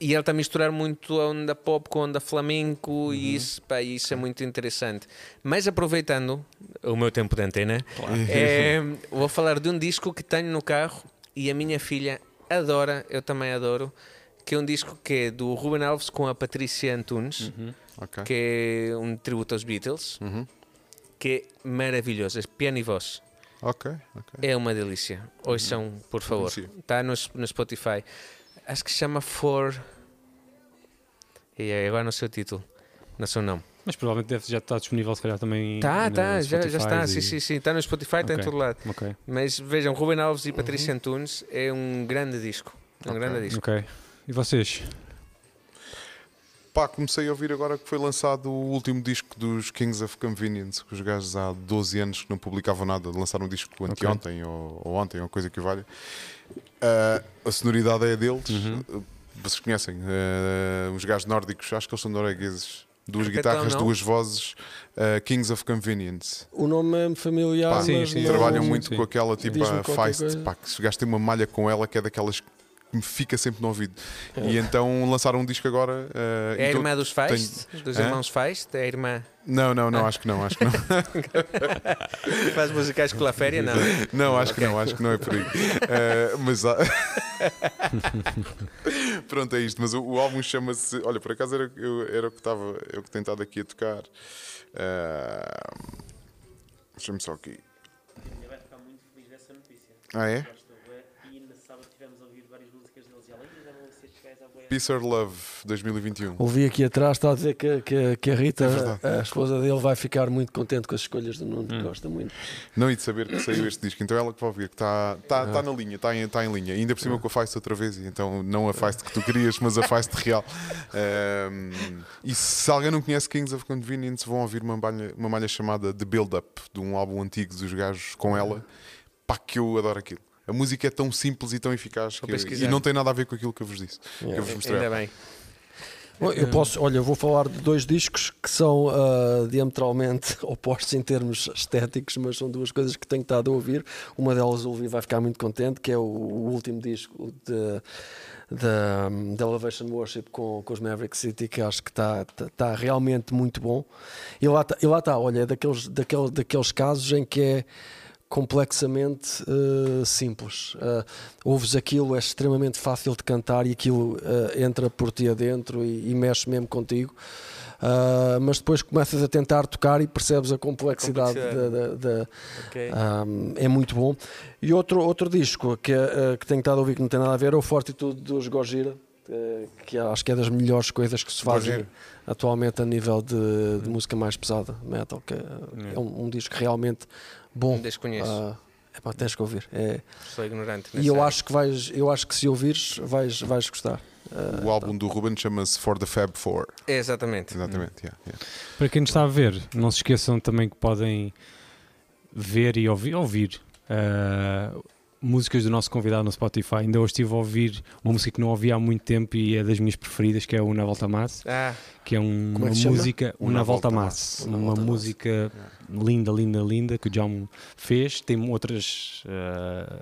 e ele está a misturar muito a onda pop com a onda flamenco e isso, pá, e isso é muito interessante. Mas aproveitando o meu tempo de antena, é, vou falar de um disco que tenho no carro e a minha filha adora, eu também adoro, que é um disco que é do Ruben Alves com a Patrícia Antunes, Ok. que é um tributo aos Beatles, Uhum. que é maravilhoso, é piano e voz. Ok, ok. É uma delícia. Ouçam, por favor. Está no, no Spotify. Acho que se chama For. E agora no seu título. Não sei o nome. Mas provavelmente deve já estar disponível, se calhar também. Tá, tá, já, já está. Spotify Sim, e- sim, sim. Está no Spotify, está em Ok. todo lado. Ok, Mas vejam, Ruben Alves e Patrícia Antunes é um grande disco. Um Ok. grande disco. ok. E vocês? Pá, comecei a ouvir agora que foi lançado o último disco dos Kings of Convenience, que os gajos há 12 anos que não publicavam nada, lançaram um disco anteontem ou, ou ontem, ou coisa que o valha. Ah, a sonoridade é deles. Uhum. Vocês conhecem ah, os gajos nórdicos, acho que eles são noruegueses. Duas Então, guitarras, não? duas vozes, ah, Kings of Convenience. O nome é familiar, Pá, Sim, mas sim, Trabalham sim, muito sim. com aquela tipo a Feist, pá, que se tem uma malha com ela que é daquelas que me fica sempre no ouvido. E então lançaram um disco agora. ah, É a irmã dos Feist, dos Hã? irmãos Feist, é a irmã Não, não, Ah. não, acho que não, acho que não. faz musicais com a féria, não. Não, acho que não, acho que não é por aí. Eh, mas há- pronto, é isto. Mas o, o álbum chama-se. Olha, por acaso era, eu, era o que estava, eu que tentado aqui a tocar. Eh, Deixa-me só aqui. Ainda vai ficar muito feliz dessa notícia. Ah, é? Gosto bué e no sábado tivemos a ouvir várias músicas deles e além já não sei se gajos à boia. Peace or Love 2021. Ouvi aqui atrás, está a dizer que, que, que a Rita, É a esposa dele, vai ficar muito contente com as escolhas do Nuno, Hum. gosta muito. Não, e de saber que saiu este disco. Então ela que vai ouvir, que está tá, tá na linha, está em, tá em linha. Ainda por cima com a Feist outra vez, e então não a Feist que tu querias, mas a Feist real. Ehm, e se alguém não conhece Kings of Convenience, vão ouvir uma malha, uma malha chamada The Build Up, de um álbum antigo dos gajos com ela. Pá, que eu adoro aquilo. A música é tão simples e tão eficaz que, e não tem nada a ver com aquilo que eu vos disse. Que eu vos mostrei. Ainda bem. Eu posso, olha, eu vou falar de dois discos que são ah, diametralmente opostos em termos estéticos, mas são duas coisas que tenho estado a ouvir. Uma delas o Levi vai ficar muito contente, que é o, o último disco de, da da Elevation Worship com, com os Maverick City, que acho que está tá, tá realmente muito bom. E lá está, tá, olha, é daqueles, daquele, daqueles casos em que é complexamente eh, simples. Uh, ouves aquilo, é extremamente fácil de cantar e aquilo eh, entra por ti adentro e, e mexe mesmo contigo. Uh, mas depois começas a tentar tocar e percebes a complexidade, Complexidade. da- da- da, Ok. um, é muito bom. E outro, outro disco que, uh, que tenho estado a ouvir que não tem nada a ver é o Fortitude dos Gojira, uh, que acho que é das melhores coisas que se fazem atualmente a nível de, de música mais pesada, metal, que uh, é um, um disco realmente bom. Desconheço. Uh, epá, tens que ouvir. É, Sou ignorante. e eu área. acho que vais, eu acho que se ouvires vais, vais gostar. Uh, O álbum do Ruben chama-se For the Fab Four. É, exatamente. Exatamente, yeah, yeah. Para quem nos está a ver, não se esqueçam também que podem ver e ouvir, ouvir ah, músicas do nosso convidado no Spotify. Ainda hoje estive a ouvir uma música que não ouvi há muito tempo e é das minhas preferidas, que é o Na Volta Massa, Ah, que é um- é uma chama? música, o Una Na Volta Massa, uma Volta música linda, linda, linda que o John fez. Tem outras ah,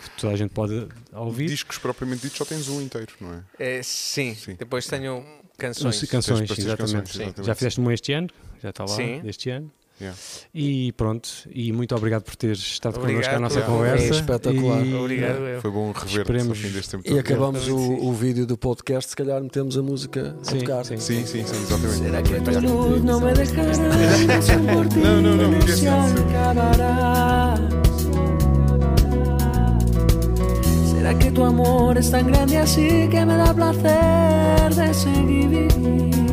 que toda a gente pode ouvir. Discos propriamente ditos só tens um inteiro, não é? é, sim. Sim. Depois tenho Canções. Canções, exatamente. canções, exatamente. Já fizeste um este ano, já está lá, Sim. este ano. Yeah. E pronto, e muito obrigado por teres estado Obrigado connosco à nossa pela conversa. É espetacular. E- Obrigado, eu. Foi bom rever-te ao Esperemos- fim deste tempo E todo. acabamos o, o vídeo do podcast, se calhar metemos a música a Sim, tocar. sim. Sim, sim, sim, exatamente. ¿Será que tu luz no me dejará? Si por ti No, no, no, mi que luz se es eso. acabará. ¿Será que tu amor es tan grande así que me da placer de seguir?